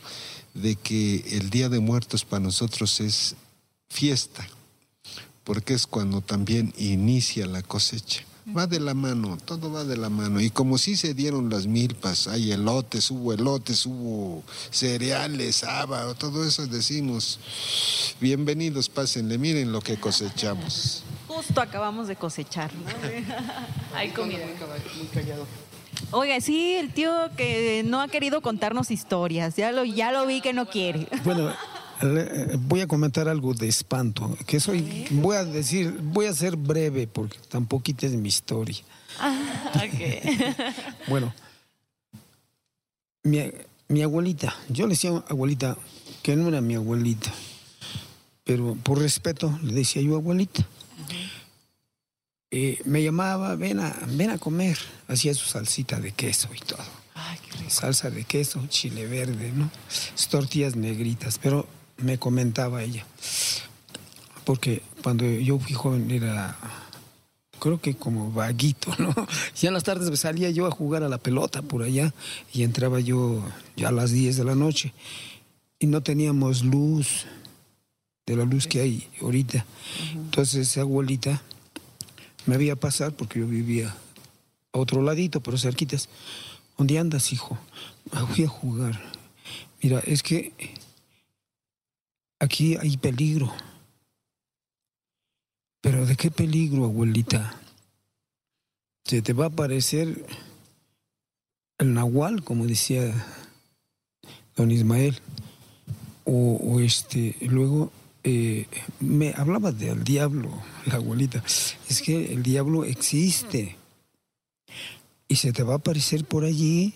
de que el Día de Muertos para nosotros es fiesta, porque es cuando también inicia la cosecha. Va de la mano, todo va de la mano. Y como sí se dieron las milpas, hay elotes, hubo elotes, hubo cereales, haba, todo eso decimos, bienvenidos, pásenle, miren lo que cosechamos.
Justo acabamos de cosechar, ¿no?
Hay comida.
Oiga, sí, el tío que no ha querido contarnos historias, ya lo, ya lo vi que no quiere.
Bueno, voy a comentar algo de espanto, que soy, voy a decir, voy a ser breve porque tampoco es mi historia.
Ah. <laughs>
Bueno, mi-
mi abuelita, yo le decía abuelita que no era mi abuelita, pero por respeto le decía yo abuelita. Eh, me llamaba, ven a, ven a comer, hacía su salsita de queso y todo.
Ay, qué rico.
Salsa de queso, chile verde, ¿no? Tortillas negritas, pero me comentaba ella. Porque cuando yo fui joven era, creo que como vaguito, ¿no? <laughs> Ya en las tardes me salía yo a jugar a la pelota por allá y entraba yo ya a las 10 de la noche y no teníamos luz, de la luz que hay ahorita. Entonces esa abuelita me veía pasar porque yo vivía a otro ladito, pero cerquitas. ¿Dónde andas, hijo? "Ah, Voy a jugar. Mira, es que aquí hay peligro. ¿Pero de qué peligro, abuelita? Se te va a aparecer el nahual, como decía don Ismael. O, este, luego eh, me hablaba del diablo, la abuelita. Es que el diablo existe y se te va a aparecer por allí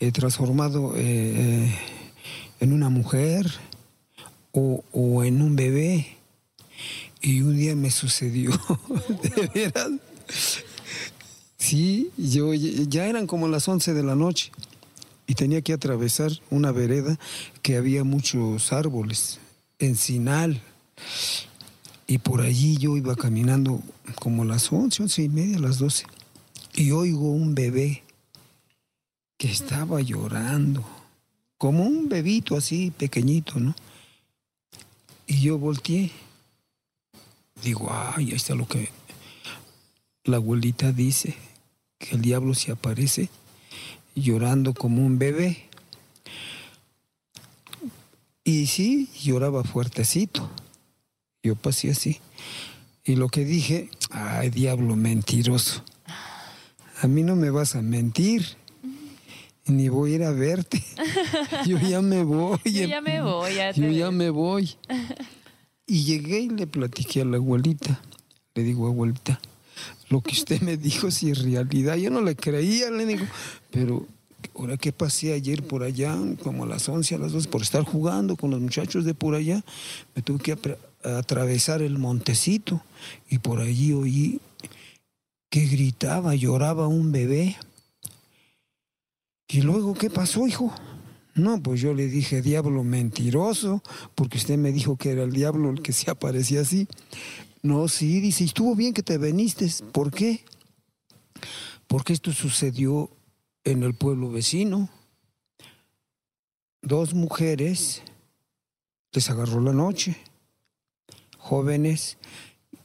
eh, transformado eh, en una mujer o, en un bebé. Y un día me sucedió, <laughs> de veras. Sí, yo ya eran como las 11 de la noche y tenía que atravesar una vereda que había muchos árboles, encinal. Y por allí yo iba caminando como las 11, 11 y media, las 12 y oigo un bebé que estaba llorando, como un bebito así pequeñito, ¿no? Y yo volteé. Digo, ay, ahí está lo que la abuelita dice, que el diablo se aparece llorando como un bebé. Y sí, lloraba fuertecito. Yo pasé así. Y lo que dije, ay, diablo mentiroso a mí no me vas a mentir, ni voy a ir a verte. <laughs> Yo ya me voy.
Yo ya me voy, ya
Yo ya
ves.
me voy. <laughs> Y llegué y le platiqué a la abuelita. Le digo, abuelita, lo que usted me dijo si es realidad. Yo no le creía, le digo, pero ahora que pasé ayer por allá, como a las 11, a las 12, por estar jugando con los muchachos de por allá, me tuve que atravesar el montecito y por allí oí que gritaba, lloraba un bebé. Y luego, ¿qué pasó, hijo? No, pues yo le dije, diablo mentiroso, porque usted me dijo que era el diablo el que se aparecía así. No, sí, dice, "Y estuvo bien que te veniste. ¿Por qué? Porque esto sucedió en el pueblo vecino. Dos mujeres les agarró la noche, jóvenes,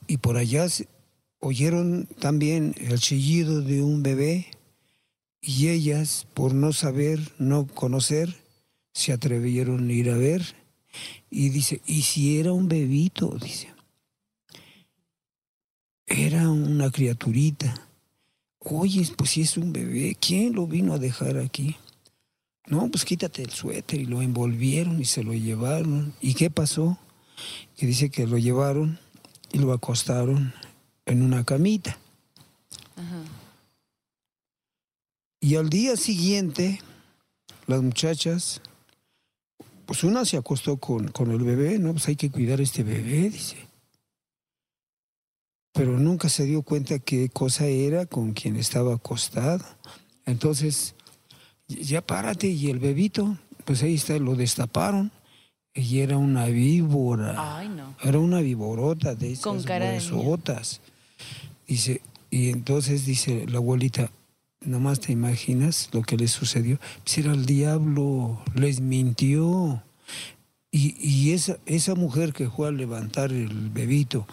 y por allá oyeron también el chillido de un bebé y ellas, por no saber, no conocer, se atrevieron a ir a ver y dice, ¿y si era un bebito? Dice, era una criaturita. Oye, pues si es un bebé, ¿quién lo vino a dejar aquí? No, pues quítate el suéter y lo envolvieron y se lo llevaron. ¿Y qué pasó? Que dice que lo llevaron y lo acostaron en una camita. Y al día siguiente, las muchachas, pues una se acostó con, con el bebé, ¿no? Pues hay que cuidar a este bebé, dice. Pero nunca se dio cuenta qué cosa era con quien estaba acostado. Entonces, ya párate, y el bebito, pues ahí está, lo destaparon, y era una víbora.
Ay, no.
Era una víborota de esas
Con cara de.
Dice, y entonces dice la abuelita, nomás te imaginas lo que les sucedió. Pues era el diablo, les mintió. Y, y esa, esa mujer que fue a levantar el bebito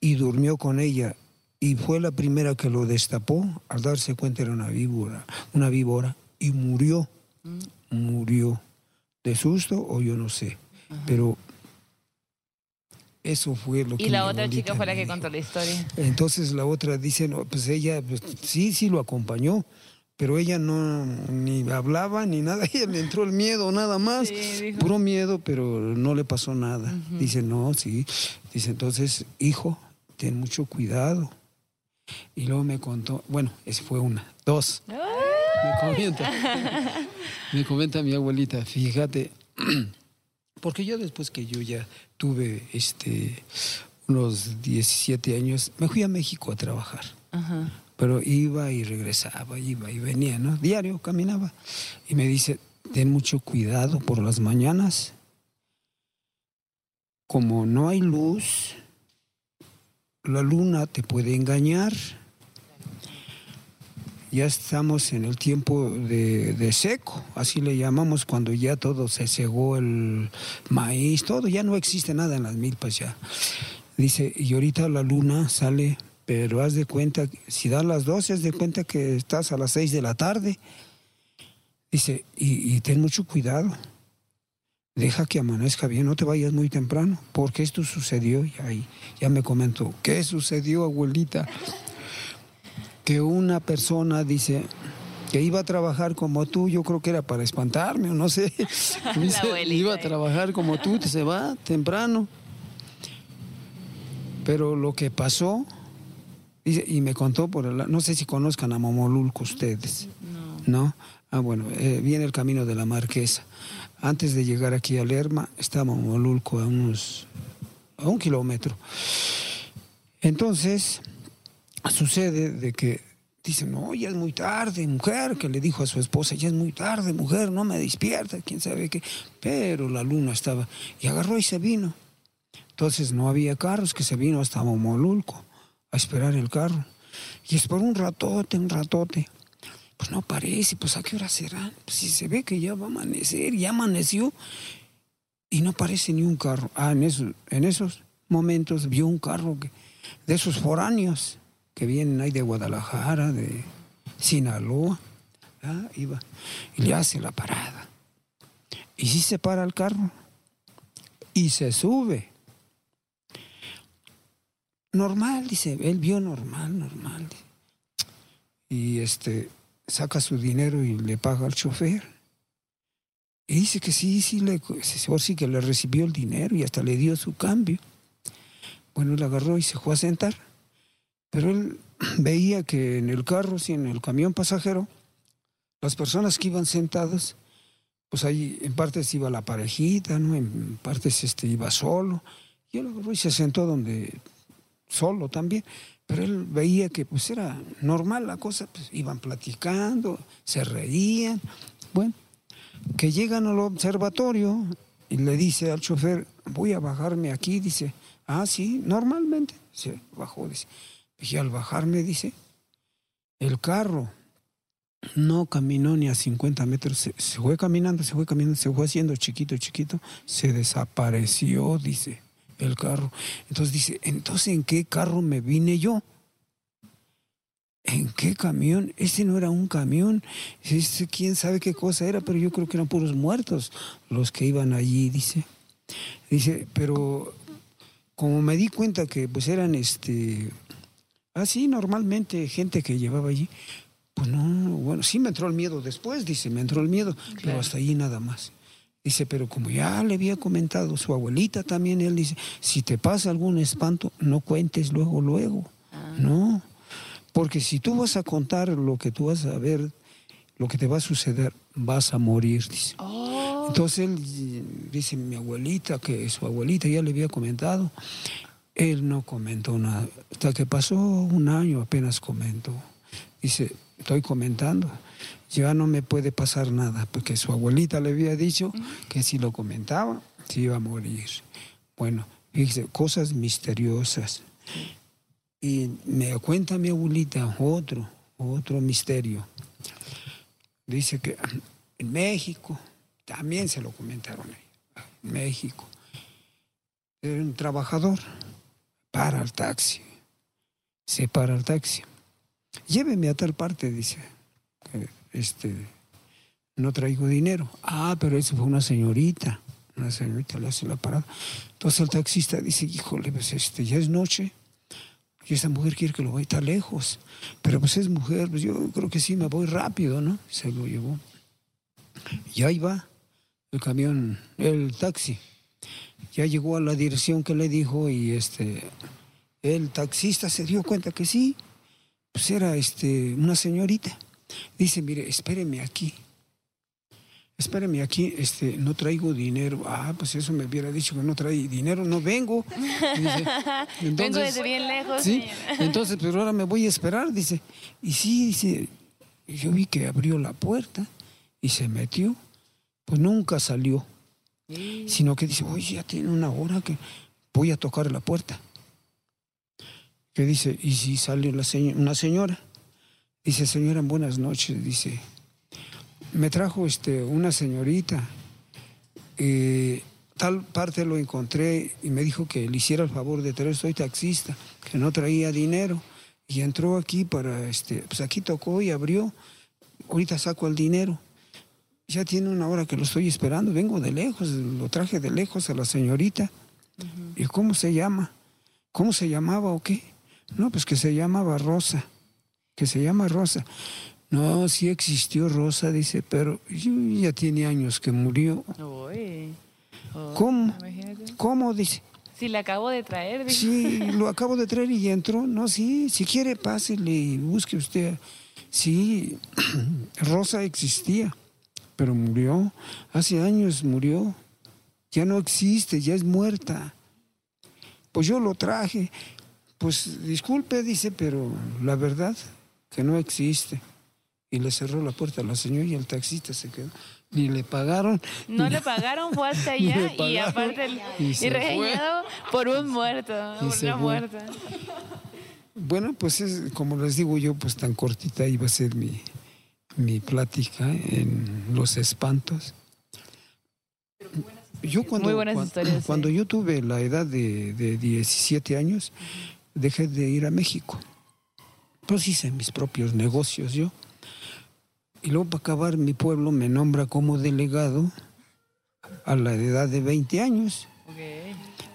y durmió con ella y fue la primera que lo destapó, al darse cuenta era una víbora, una víbora, y murió, murió. De susto o yo no sé, pero eso fue lo que
Y la otra chica fue la que contó la historia.
Entonces la otra dice, no, pues ella, pues, sí, sí lo acompañó, pero ella no ni hablaba ni nada, <laughs> ella le entró el miedo nada más,
Sí,
puro miedo, pero no le pasó nada. Dice, no, sí. Dice, entonces, hijo, ten mucho cuidado. Y luego me contó, bueno, esa fue una, dos. me comenta, me comenta mi abuelita, fíjate, <clears throat> porque yo después que yo ya tuve este unos 17 años, me fui a México a trabajar. Pero iba y regresaba, iba y venía, ¿no? Diario caminaba. Y me dice, ten mucho cuidado por las mañanas. Como no hay luz, la luna te puede engañar. Ya estamos en el tiempo de, de seco, así le llamamos cuando ya todo se cegó el maíz, todo, ya no existe nada en las milpas ya. Dice, y ahorita la luna sale, pero haz de cuenta, si da las 12, haz de cuenta que estás a las 6 de la tarde. Dice, y, y ten mucho cuidado. Deja que amanezca bien, no te vayas muy temprano, porque esto sucedió y ahí ya me comentó, ¿qué sucedió, abuelita? Que una persona dice que iba a trabajar como tú, yo creo que era para espantarme, o no sé. <laughs> <laughs> Dice,
abuelita
iba a
ahí.
trabajar como tú, se va temprano. Pero lo que pasó, dice, y me contó por el, no sé si conozcan a Momolulco ustedes. No. Ah, bueno, eh, viene el camino de la Marquesa. Antes de llegar aquí a Lerma, está Momolulco a unos, a un kilómetro. Entonces, sucede de que dicen, no, ya es muy tarde, mujer, que le dijo a su esposa, ya es muy tarde, mujer, no me despierta, quién sabe qué. Pero la luna estaba, y agarró y se vino. Entonces no había carros, que se vino hasta Momolulco a esperar el carro. Y esperó un ratote, un ratote. Pues no aparece, pues a qué hora será. Pues si se ve que ya va a amanecer, ya amaneció. Y no aparece ni un carro. Ah, en esos, en esos momentos vio un carro de esos foráneos que vienen ahí de Guadalajara, de Sinaloa. Ah, iba. Y le hace la parada. Y sí se para el carro. Y se sube. Normal, dice, él vio normal, normal. Y este, saca su dinero y le paga al chofer. Y dice que sí, sí, le, sí que le recibió el dinero y hasta le dio su cambio. Bueno, él agarró y se fue a sentar. Pero él <clears throat> veía que en el carro, sí, en el camión pasajero, las personas que iban sentadas, pues ahí en partes iba la parejita, ¿no? En partes este, iba solo. Y él y se sentó donde solo también, pero él veía que pues era normal la cosa, pues iban platicando, se reían, bueno, que llegan al observatorio y le dice al chofer, voy a bajarme aquí, dice, ah, sí, normalmente, se bajó, dice, y al bajarme, dice, el carro no caminó ni a 50 metros, se, fue caminando, se fue caminando, se fue haciendo chiquito, chiquito, se desapareció, dice el carro. Entonces dice, entonces ¿en qué carro me vine yo? ¿En qué camión? Este no era un camión, este, quién sabe qué cosa era, pero yo creo que eran puros muertos los que iban allí, dice. Dice, pero como me di cuenta que pues eran este, así normalmente gente que llevaba allí, pues no, bueno, sí me entró el miedo después, dice, me entró el miedo, pero hasta allí nada más. Dice, pero como ya le había comentado su abuelita también, él dice, si te pasa algún espanto, no cuentes luego, luego. No, porque si tú vas a contar lo que tú vas a ver, lo que te va a suceder, vas a morir, dice. Entonces él dice, mi abuelita, que su abuelita ya le había comentado, él no comentó nada. Hasta que pasó un año apenas comentó. Dice, estoy comentando, ya no me puede pasar nada, porque su abuelita le había dicho que si lo comentaba, se iba a morir. Bueno, fíjese, cosas misteriosas. Y me cuenta mi abuelita otro, otro misterio. Dice que en México, también se lo comentaron en México, era un trabajador, para el taxi, se para el taxi. Lléveme a tal parte, dice. eh, Este, no traigo dinero. Ah, pero eso fue una señorita. Una señorita le hace la parada. Entonces el taxista dice, híjole, pues este, ya es noche. Y esta mujer quiere que lo vaya tan lejos. Pero pues es mujer, pues yo creo que sí me voy rápido, ¿no? Se lo llevó. Y ahí va el camión, el taxi. Ya llegó a la dirección que le dijo y este, el taxista se dio cuenta que sí, pues era este, una señorita. Dice, mire, espéreme aquí. Espéreme aquí, este, no traigo dinero. Ah, pues eso me hubiera dicho que no trae dinero, no vengo. Dice, <laughs>
Vengo desde bien lejos.
Sí, <laughs> entonces, pero ahora me voy a esperar, dice. Y sí, dice, yo vi que abrió la puerta y se metió. Pues nunca salió. Sino que dice, oye, ya tiene una hora que voy a tocar la puerta. Que dice, y si sale una señora. Dice, señora, buenas noches. Dice, me trajo este, una señorita. eh, tal parte lo encontré y me dijo que le hiciera el favor de traer, soy taxista, que no traía dinero. Y entró aquí para, este, pues aquí tocó y abrió. Ahorita saco el dinero. Ya tiene una hora que lo estoy esperando, vengo de lejos, lo traje de lejos a la señorita. ¿Y cómo se llama? ¿Cómo se llamaba o qué? No, pues que se llamaba Rosa, que se llama Rosa. No, sí existió Rosa, dice, pero ya tiene años que murió.
Uy. Oh,
¿Cómo?
imagínate.
¿Cómo? Dice.
Si la acabo de traer. dijo.
Sí, lo acabo de traer y ya entró. No, sí, si quiere, pásele y busque usted. Sí, <clears throat> Rosa existía, pero murió. Hace años murió. Ya no existe, ya es muerta. Pues yo lo traje. Pues disculpe, dice, pero la verdad que no existe. Y le cerró la puerta a la señora y el taxista se quedó. Ni le pagaron.
No le pagaron, fue hasta <laughs> allá y aparte el-
y
regañado por un muerto, por una muerta.
Bueno, pues es, como les digo yo, pues tan cortita iba a ser mi, mi plática en los espantos. Yo cuando,
Muy buenas
cuan-
historias, sí.
cuando yo tuve la edad de, de 17 años, dejé de ir a México. Pues hice mis propios negocios yo. Y luego para acabar mi pueblo me nombra como delegado a la edad de 20 años.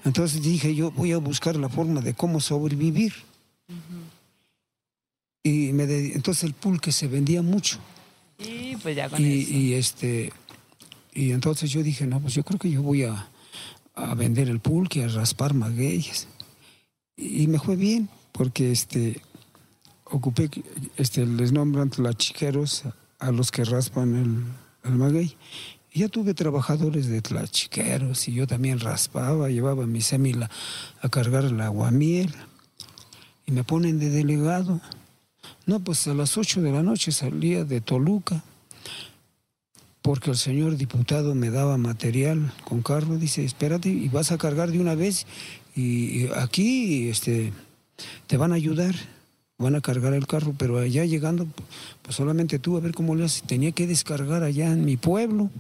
Entonces dije yo voy a buscar la forma de cómo sobrevivir. Y me entonces el pulque se vendía mucho.
Y pues ya con
Y,
eso.
y, este y entonces yo dije, no, pues yo creo que yo voy a, a vender el pulque, a raspar magueyes. Y me fue bien, porque este ocupé, este, les nombran tlachiqueros a los que raspan el, el maguey. Y ya tuve trabajadores de tlachiqueros y yo también raspaba, llevaba mi semila a cargar el aguamiel. Y me ponen de delegado. No, pues a las 8 de la noche salía de Toluca, porque el señor diputado me daba material con carro. Dice, espérate, y vas a cargar de una vez. Y, aquí este, te van a ayudar, van a cargar el carro, pero allá llegando, pues solamente tú a ver cómo le haces. Tenía que descargar allá en mi pueblo.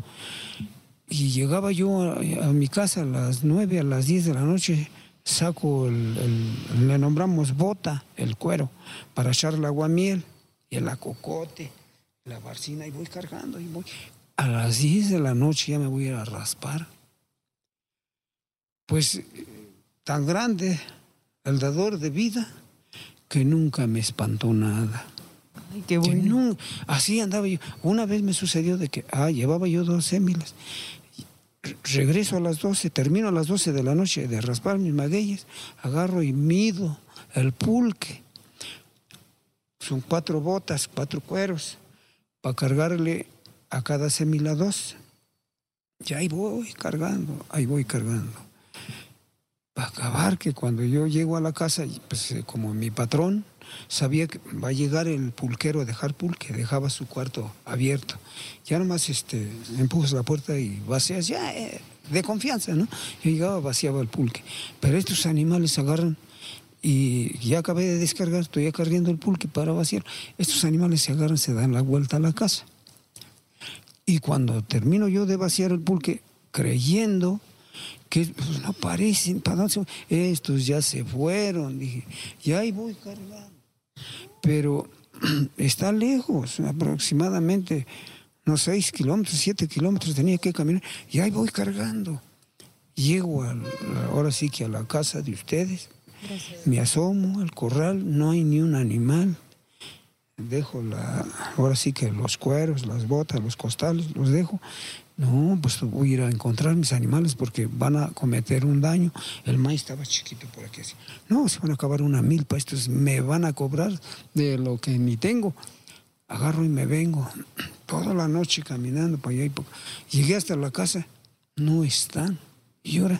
Y llegaba yo a, a mi casa a las 9, a las 10 de la noche, saco el, el- le nombramos bota, el cuero, para echar el aguamiel y el acocote, la barcina, y voy cargando y voy. A las 10 de la noche ya me voy a ir a raspar. Pues eh, tan grande el dador de vida que nunca me espantó nada.
Ay, qué
Que
bueno.
no, así andaba yo. Una vez me sucedió de que, ah, llevaba yo dos sémilas. Regreso a las 12, termino a las 12 de la noche de raspar mis magueyes, agarro y mido el pulque. Son cuatro botas, cuatro cueros, para cargarle a cada semila dos. Y ahí voy cargando, ahí voy cargando. Para acabar que cuando yo llego a la casa, pues eh, como mi patrón sabía que va a llegar el pulquero a dejar pulque, dejaba su cuarto abierto. Ya nomás este, empujas la puerta y vacías, ya, eh, de confianza, ¿no? Yo llegaba, vaciaba el pulque. Pero estos animales agarran y ya acabé de descargar, estoy cargando el pulque para vaciar. Estos animales se agarran, se dan la vuelta a la casa. Y cuando termino yo de vaciar el pulque, creyendo que pues, no parecen, ¿para? Estos ya se fueron, dije, y ahí voy cargando. Pero <clears throat> está lejos, aproximadamente unos 6 kilómetros, 7 kilómetros tenía que caminar, y ahí voy cargando. Llego ahora sí que a la casa de ustedes, me asomo al corral, no hay ni un animal. Dejo la, ahora sí que los cueros, las botas, los costales, los dejo. No, pues voy a ir a encontrar mis animales porque van a cometer un daño. El maíz estaba chiquito por aquí así. No, se van a acabar una milpa, estos me van a cobrar de lo que ni tengo. agarro y me vengo. Toda la noche caminando para allá y para. Llegué hasta la casa, no están. Y ahora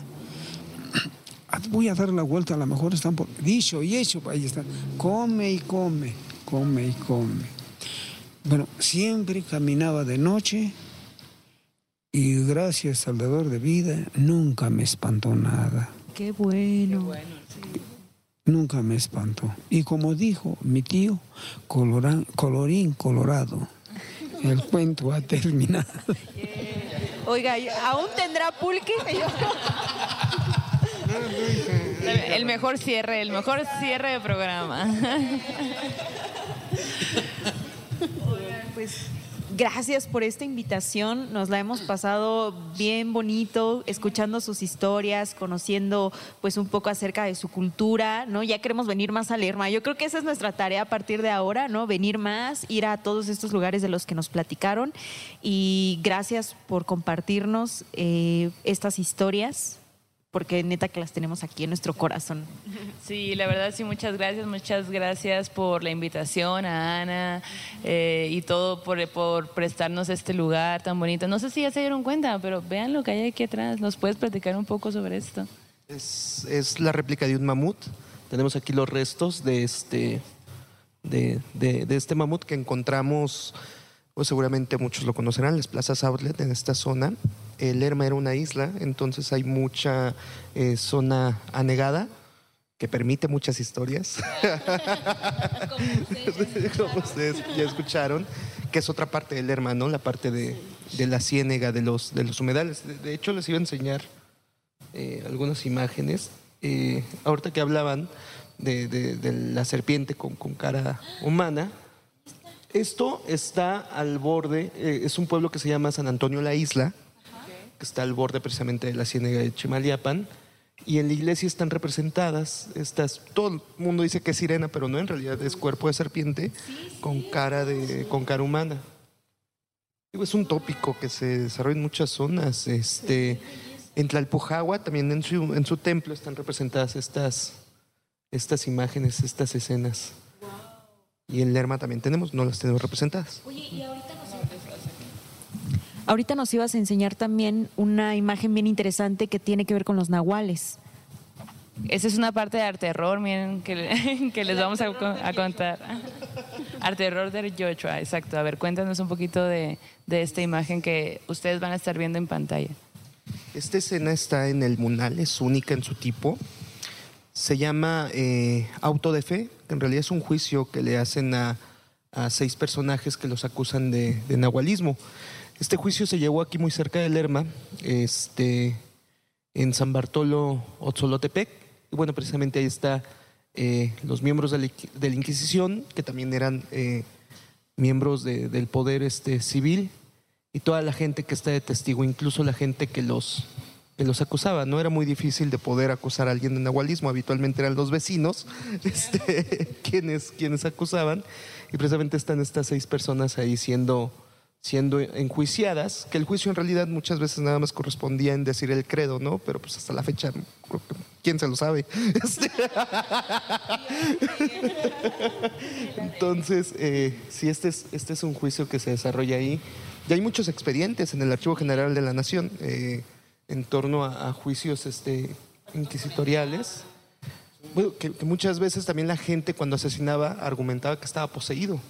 <clears throat> voy a dar la vuelta, a lo mejor están por... Dicho y hecho, ahí están. Come y come, come y come. Bueno, siempre caminaba de noche y gracias al dador de vida nunca me espantó nada.
Qué bueno.
Nunca me espantó. Y como dijo mi tío, colorán- colorín colorado, el <laughs> cuento ha terminado.
Oiga, ¿aún tendrá pulque? <laughs> <laughs>
El mejor cierre, el mejor cierre de programa.
Pues gracias por esta invitación. Nos la hemos pasado bien bonito, escuchando sus historias, conociendo pues un poco acerca de su cultura, ¿no? Ya queremos venir más a Lerma. Yo creo que esa es nuestra tarea a partir de ahora, ¿no? Venir más, ir a todos estos lugares de los que nos platicaron. Y gracias por compartirnos eh, estas historias, porque neta que las tenemos aquí en nuestro corazón. <laughs>
Sí, la verdad sí, muchas gracias, muchas gracias por la invitación a Ana eh, y todo por, por prestarnos este lugar tan bonito. No sé si ya se dieron cuenta, pero vean lo que hay aquí atrás. ¿Nos puedes platicar un poco sobre esto?
Es, es la réplica de un mamut. Tenemos aquí los restos de este, de, de- de este mamut que encontramos, pues seguramente muchos lo conocerán, las plazas outlet en esta zona. El Lerma era una isla, entonces hay mucha eh, zona anegada que permite muchas historias. <laughs> <laughs> Como ustedes ya escucharon, que es otra parte del Lerma, ¿no? La parte de, de la ciénega, de los, de los humedales. De- de hecho, les iba a enseñar eh, algunas imágenes. Eh, ahorita que hablaban de, de- de la serpiente con, con cara humana, esto está al borde, eh, es un pueblo que se llama San Antonio la Isla, que está al borde precisamente de la ciénaga de Chimaliapan. Y en la iglesia están representadas estas, todo el mundo dice que es sirena, pero no, en realidad es cuerpo de serpiente con cara de, con cara humana. Es un tópico que se desarrolla en muchas zonas. Este, en Tlalpujagua, también en su, en su templo, están representadas estas, estas imágenes, estas escenas. Y en Lerma también tenemos, no las tenemos representadas.
Ahorita nos ibas a enseñar también una imagen bien interesante que tiene que ver con los nahuales.
Esa es una parte de arte terror, miren, que, <laughs> que les vamos a, a contar. Arte terror de Joshua, exacto. A ver, cuéntanos un poquito de, de esta imagen que ustedes van a estar viendo en pantalla.
Esta escena está en el Munal, es única en su tipo. Se llama eh, Auto de Fe, que en realidad es un juicio que le hacen a, a seis personajes que los acusan de, de nahualismo. Este juicio se llevó aquí muy cerca de Lerma, este, en San Bartolo, Otzolotepec. Y bueno, precisamente ahí está eh, los miembros de la, Inquisición, que también eran eh, miembros de- del poder este, civil, y toda la gente que está de testigo, incluso la gente que los, que los acusaba. No era muy difícil de poder acusar a alguien de nahualismo, habitualmente eran los vecinos <laughs> este, <laughs> quienes, quienes acusaban, y precisamente están estas seis personas ahí siendo, siendo enjuiciadas, que el juicio en realidad muchas veces nada más correspondía en decir el credo, ¿no? Pero pues hasta la fecha, ¿quién se lo sabe? <laughs> Este, Entonces, eh, sí, este es, este es un juicio que se desarrolla ahí. Y hay muchos expedientes en el Archivo General de la Nación eh, en torno a, a juicios este, inquisitoriales. Bueno, que, que muchas veces también la gente cuando asesinaba argumentaba que estaba poseído.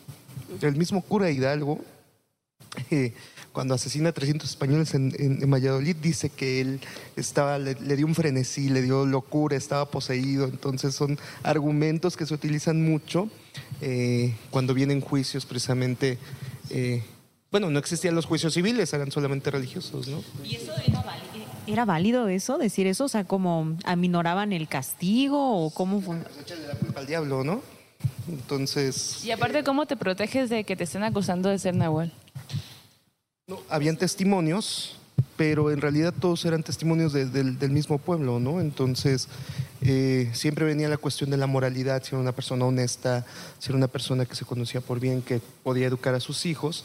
El mismo cura Hidalgo, eh, <laughs> cuando asesina a 300 españoles en, en- en Valladolid, dice que él estaba, le, le dio un frenesí, le dio locura, estaba poseído. Entonces son argumentos que se utilizan mucho eh, cuando vienen juicios precisamente. eh, bueno, no existían los juicios civiles, eran solamente religiosos, ¿no?
¿Y eso era válido? ¿Era válido eso, decir eso? O sea, como aminoraban el castigo o cómo fue?
Pues échale la culpa al diablo, ¿no? Entonces,
Y aparte, ¿cómo te proteges de que te estén acusando de ser nahual?
no, habían testimonios, pero en realidad todos eran testimonios de- del, del mismo pueblo, ¿no? Entonces, eh, siempre venía la cuestión de la moralidad, si era una persona honesta, si era una persona que se conocía por bien, que podía educar a sus hijos.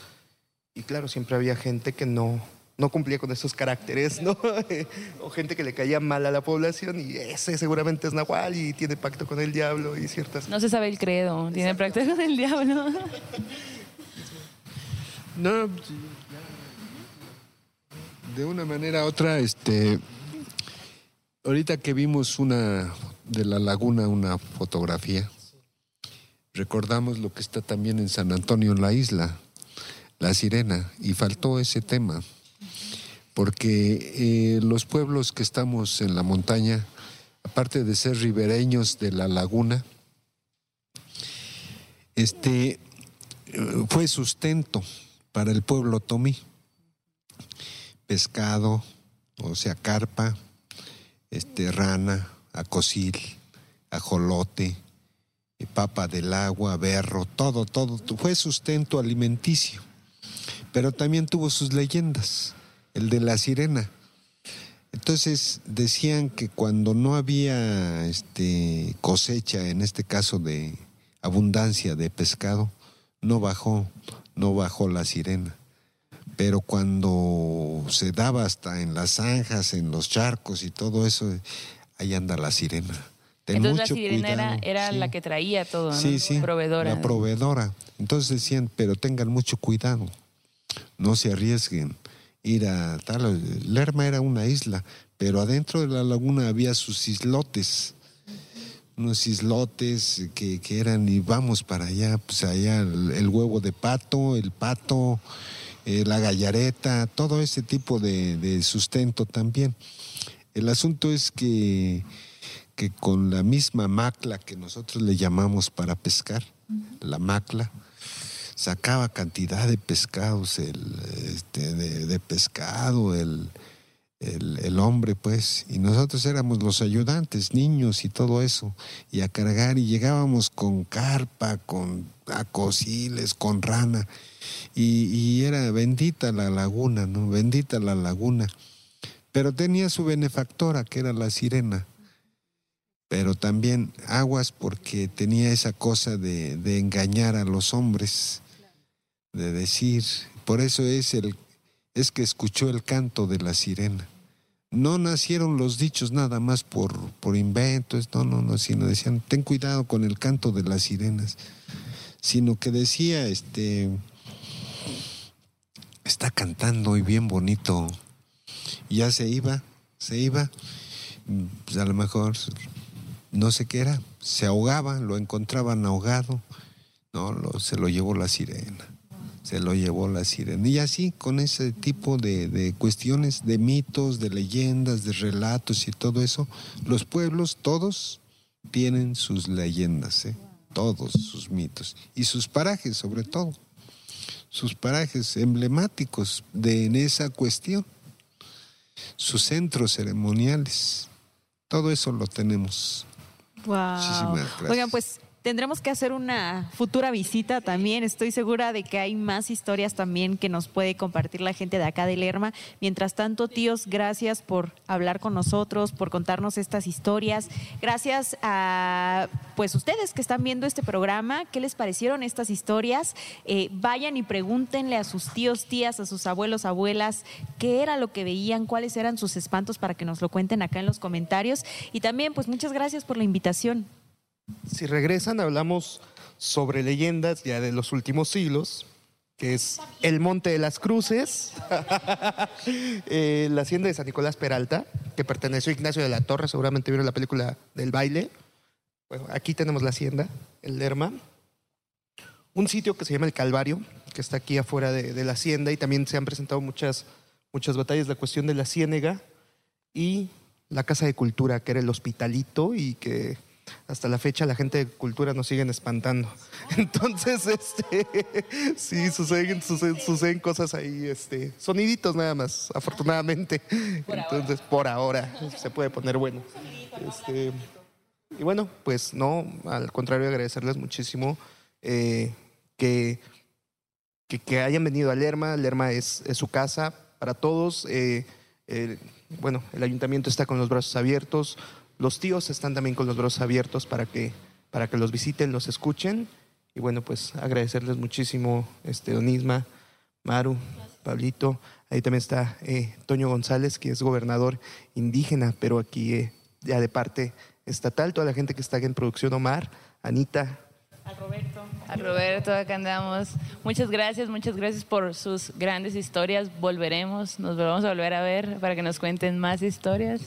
Y claro, siempre había gente que no, no cumplía con esos caracteres, ¿no? <laughs> o gente que le caía mal a la población y ese seguramente es Nahual y tiene pacto con el diablo y ciertas
No se sabe el credo, tiene práctica con el diablo. <laughs>
No, de una manera u otra, este, ahorita que vimos una de la laguna, una fotografía, recordamos lo que está también en San Antonio, en la isla, la sirena, y faltó ese tema, porque eh, los pueblos que estamos en la montaña, aparte de ser ribereños de la laguna, este eh, fue sustento para el pueblo tomí. Pescado, o sea, carpa, este, rana, acosil, ajolote, eh, papa del agua, berro, todo, todo, fue sustento alimenticio. Pero también tuvo sus leyendas, el de la sirena. Entonces decían que cuando no había este, cosecha, en este caso de abundancia de pescado, no bajó, no bajó la sirena. Pero cuando se daba hasta en las zanjas, en los charcos y todo eso, ahí anda la sirena. Ten
Entonces la sirena era,
cuidado,
era
sí.
la que traía todo, ¿no?
Sí, sí.
Proveedora.
La proveedora. Entonces decían, pero tengan mucho cuidado. No se arriesguen. Ir a tal. Lerma era una isla, pero adentro de la laguna había sus islotes. Unos islotes que, que eran, y vamos para allá, pues allá el, el huevo de pato, el pato, eh, la gallareta, todo ese tipo de, de sustento también. El asunto es que que con la misma macla que nosotros le llamamos para pescar, la macla, sacaba cantidad de pescados, el, este, de, pescado, el, el, el hombre, pues, y nosotros éramos los ayudantes, niños y todo eso, y a cargar, y llegábamos con carpa, con acosiles, con rana, y, y era bendita la laguna, ¿no? Bendita la laguna. Pero tenía su benefactora, que era la sirena pero también aguas porque tenía esa cosa de, de engañar a los hombres, de decir, por eso es el es que escuchó el canto de la sirena. No nacieron los dichos nada más por, por inventos, no, no, no, sino decían, ten cuidado con el canto de las sirenas, sino que decía, este, está cantando y bien bonito, ya se iba, se iba, pues a lo mejor no sé qué era, se ahogaba, lo encontraban ahogado, no, se lo llevó la sirena, se lo llevó la sirena. Y así, con ese tipo de, de cuestiones, de mitos, de leyendas, de relatos y todo eso, los pueblos todos tienen sus leyendas, ¿eh? todos sus mitos, y sus parajes sobre todo, sus parajes emblemáticos de en esa cuestión, sus centros ceremoniales, todo eso lo tenemos.
Wow.
Muchísimas gracias.
Oigan, pues tendremos que hacer una futura visita también. Estoy segura de que hay más historias también que nos puede compartir la gente de acá de Lerma. Mientras tanto, tíos, gracias por hablar con nosotros, por contarnos estas historias. Gracias a pues ustedes que están viendo este programa. ¿Qué les parecieron estas historias? Eh, vayan y pregúntenle a sus tíos, tías, a sus abuelos, abuelas, qué era lo que veían, cuáles eran sus espantos para que nos lo cuenten acá en los comentarios. Y también, pues muchas gracias por la invitación.
Si regresan, hablamos sobre leyendas ya de los últimos siglos, que es el Monte de las Cruces, <laughs> eh, la hacienda de San Nicolás Peralta, que perteneció a Ignacio de la Torre, seguramente vieron la película del baile. Aquí tenemos la hacienda, el Lerma. Un sitio que se llama el Calvario, que está aquí afuera de, de la hacienda, y también se han presentado muchas, muchas batallas, la cuestión de la ciénega y la Casa de Cultura, que era el hospitalito y que hasta la fecha la gente de cultura nos siguen espantando. <laughs> Entonces, este, <laughs> sí, suceden, suceden, suceden cosas ahí, este, soniditos nada más, afortunadamente. Entonces, por ahora, se puede poner bueno. Este, y bueno, pues no, al contrario, agradecerles muchísimo eh, que, que, que hayan venido a Lerma. Lerma es, es su casa para todos. eh, eh, bueno, el ayuntamiento está con los brazos abiertos. Los tíos están también con los brazos abiertos para que, para que los visiten, los escuchen. Y bueno, pues agradecerles muchísimo, este, Don Isma, Maru, Pablito. Ahí también está eh, Toño González, que es gobernador indígena, pero aquí eh, ya de parte estatal. Toda la gente que está en producción, Omar, Anita,
Al Roberto.
A Roberto, acá andamos. Muchas gracias, muchas gracias por sus grandes historias. Volveremos, nos vamos a volver a ver para que nos cuenten más historias.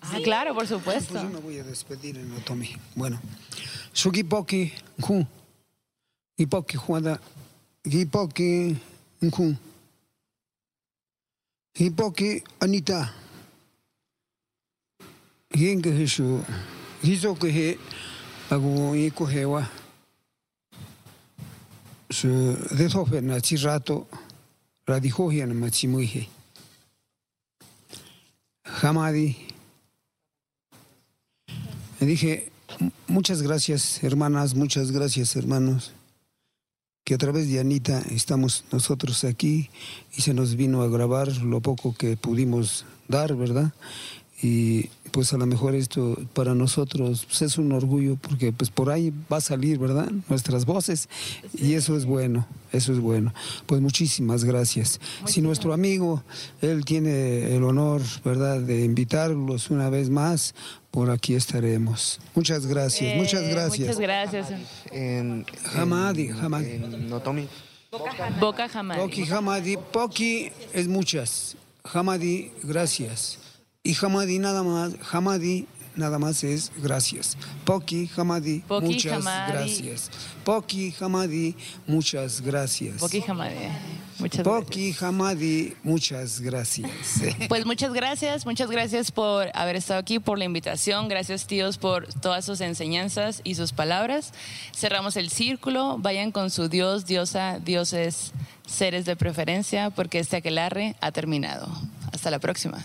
Ah, claro, por supuesto.
Pues yo me voy a despedir en Otomi. Bueno, Suki Poki, Nkun. Ipoki Juanda. Ipoki Nkun. Ipoki Anita. Yenge Hishu. Hizoku He. Agu Iko Hewa. Su desofe na chi rato. Radijohia na machimuije. Hamadi. Le dije, muchas gracias hermanas, muchas gracias hermanos, que a través de Anita estamos nosotros aquí y se nos vino a grabar lo poco que pudimos dar, ¿verdad? Y pues a lo mejor esto para nosotros pues, es un orgullo porque pues por ahí va a salir, ¿verdad? Nuestras voces y eso es bueno, eso es bueno. Pues muchísimas gracias. Si nuestro amigo, él tiene el honor, ¿verdad?, de invitarlos una vez más, por aquí estaremos. Muchas gracias, muchas gracias.
Muchas gracias.
En,
Hamadi,
en-
Hamadi.
En Otomi.
Boca.
Poki Hamadi, Poki es muchas. Hamadi, gracias. Y Hamadi nada más, Hamadi nada más es gracias. Poki Hamadi,
Poki
muchas
Hamadi.
gracias. Poki Hamadi, muchas gracias.
Boca jamás. Muchas gracias.
Poki Hamadi, muchas gracias. <laughs>
Pues muchas gracias, muchas gracias por haber estado aquí, por la invitación, gracias tíos por todas sus enseñanzas y sus palabras. Cerramos el círculo, vayan con su Dios, diosa, dioses, seres de preferencia, porque este aquelarre ha terminado. Hasta la próxima.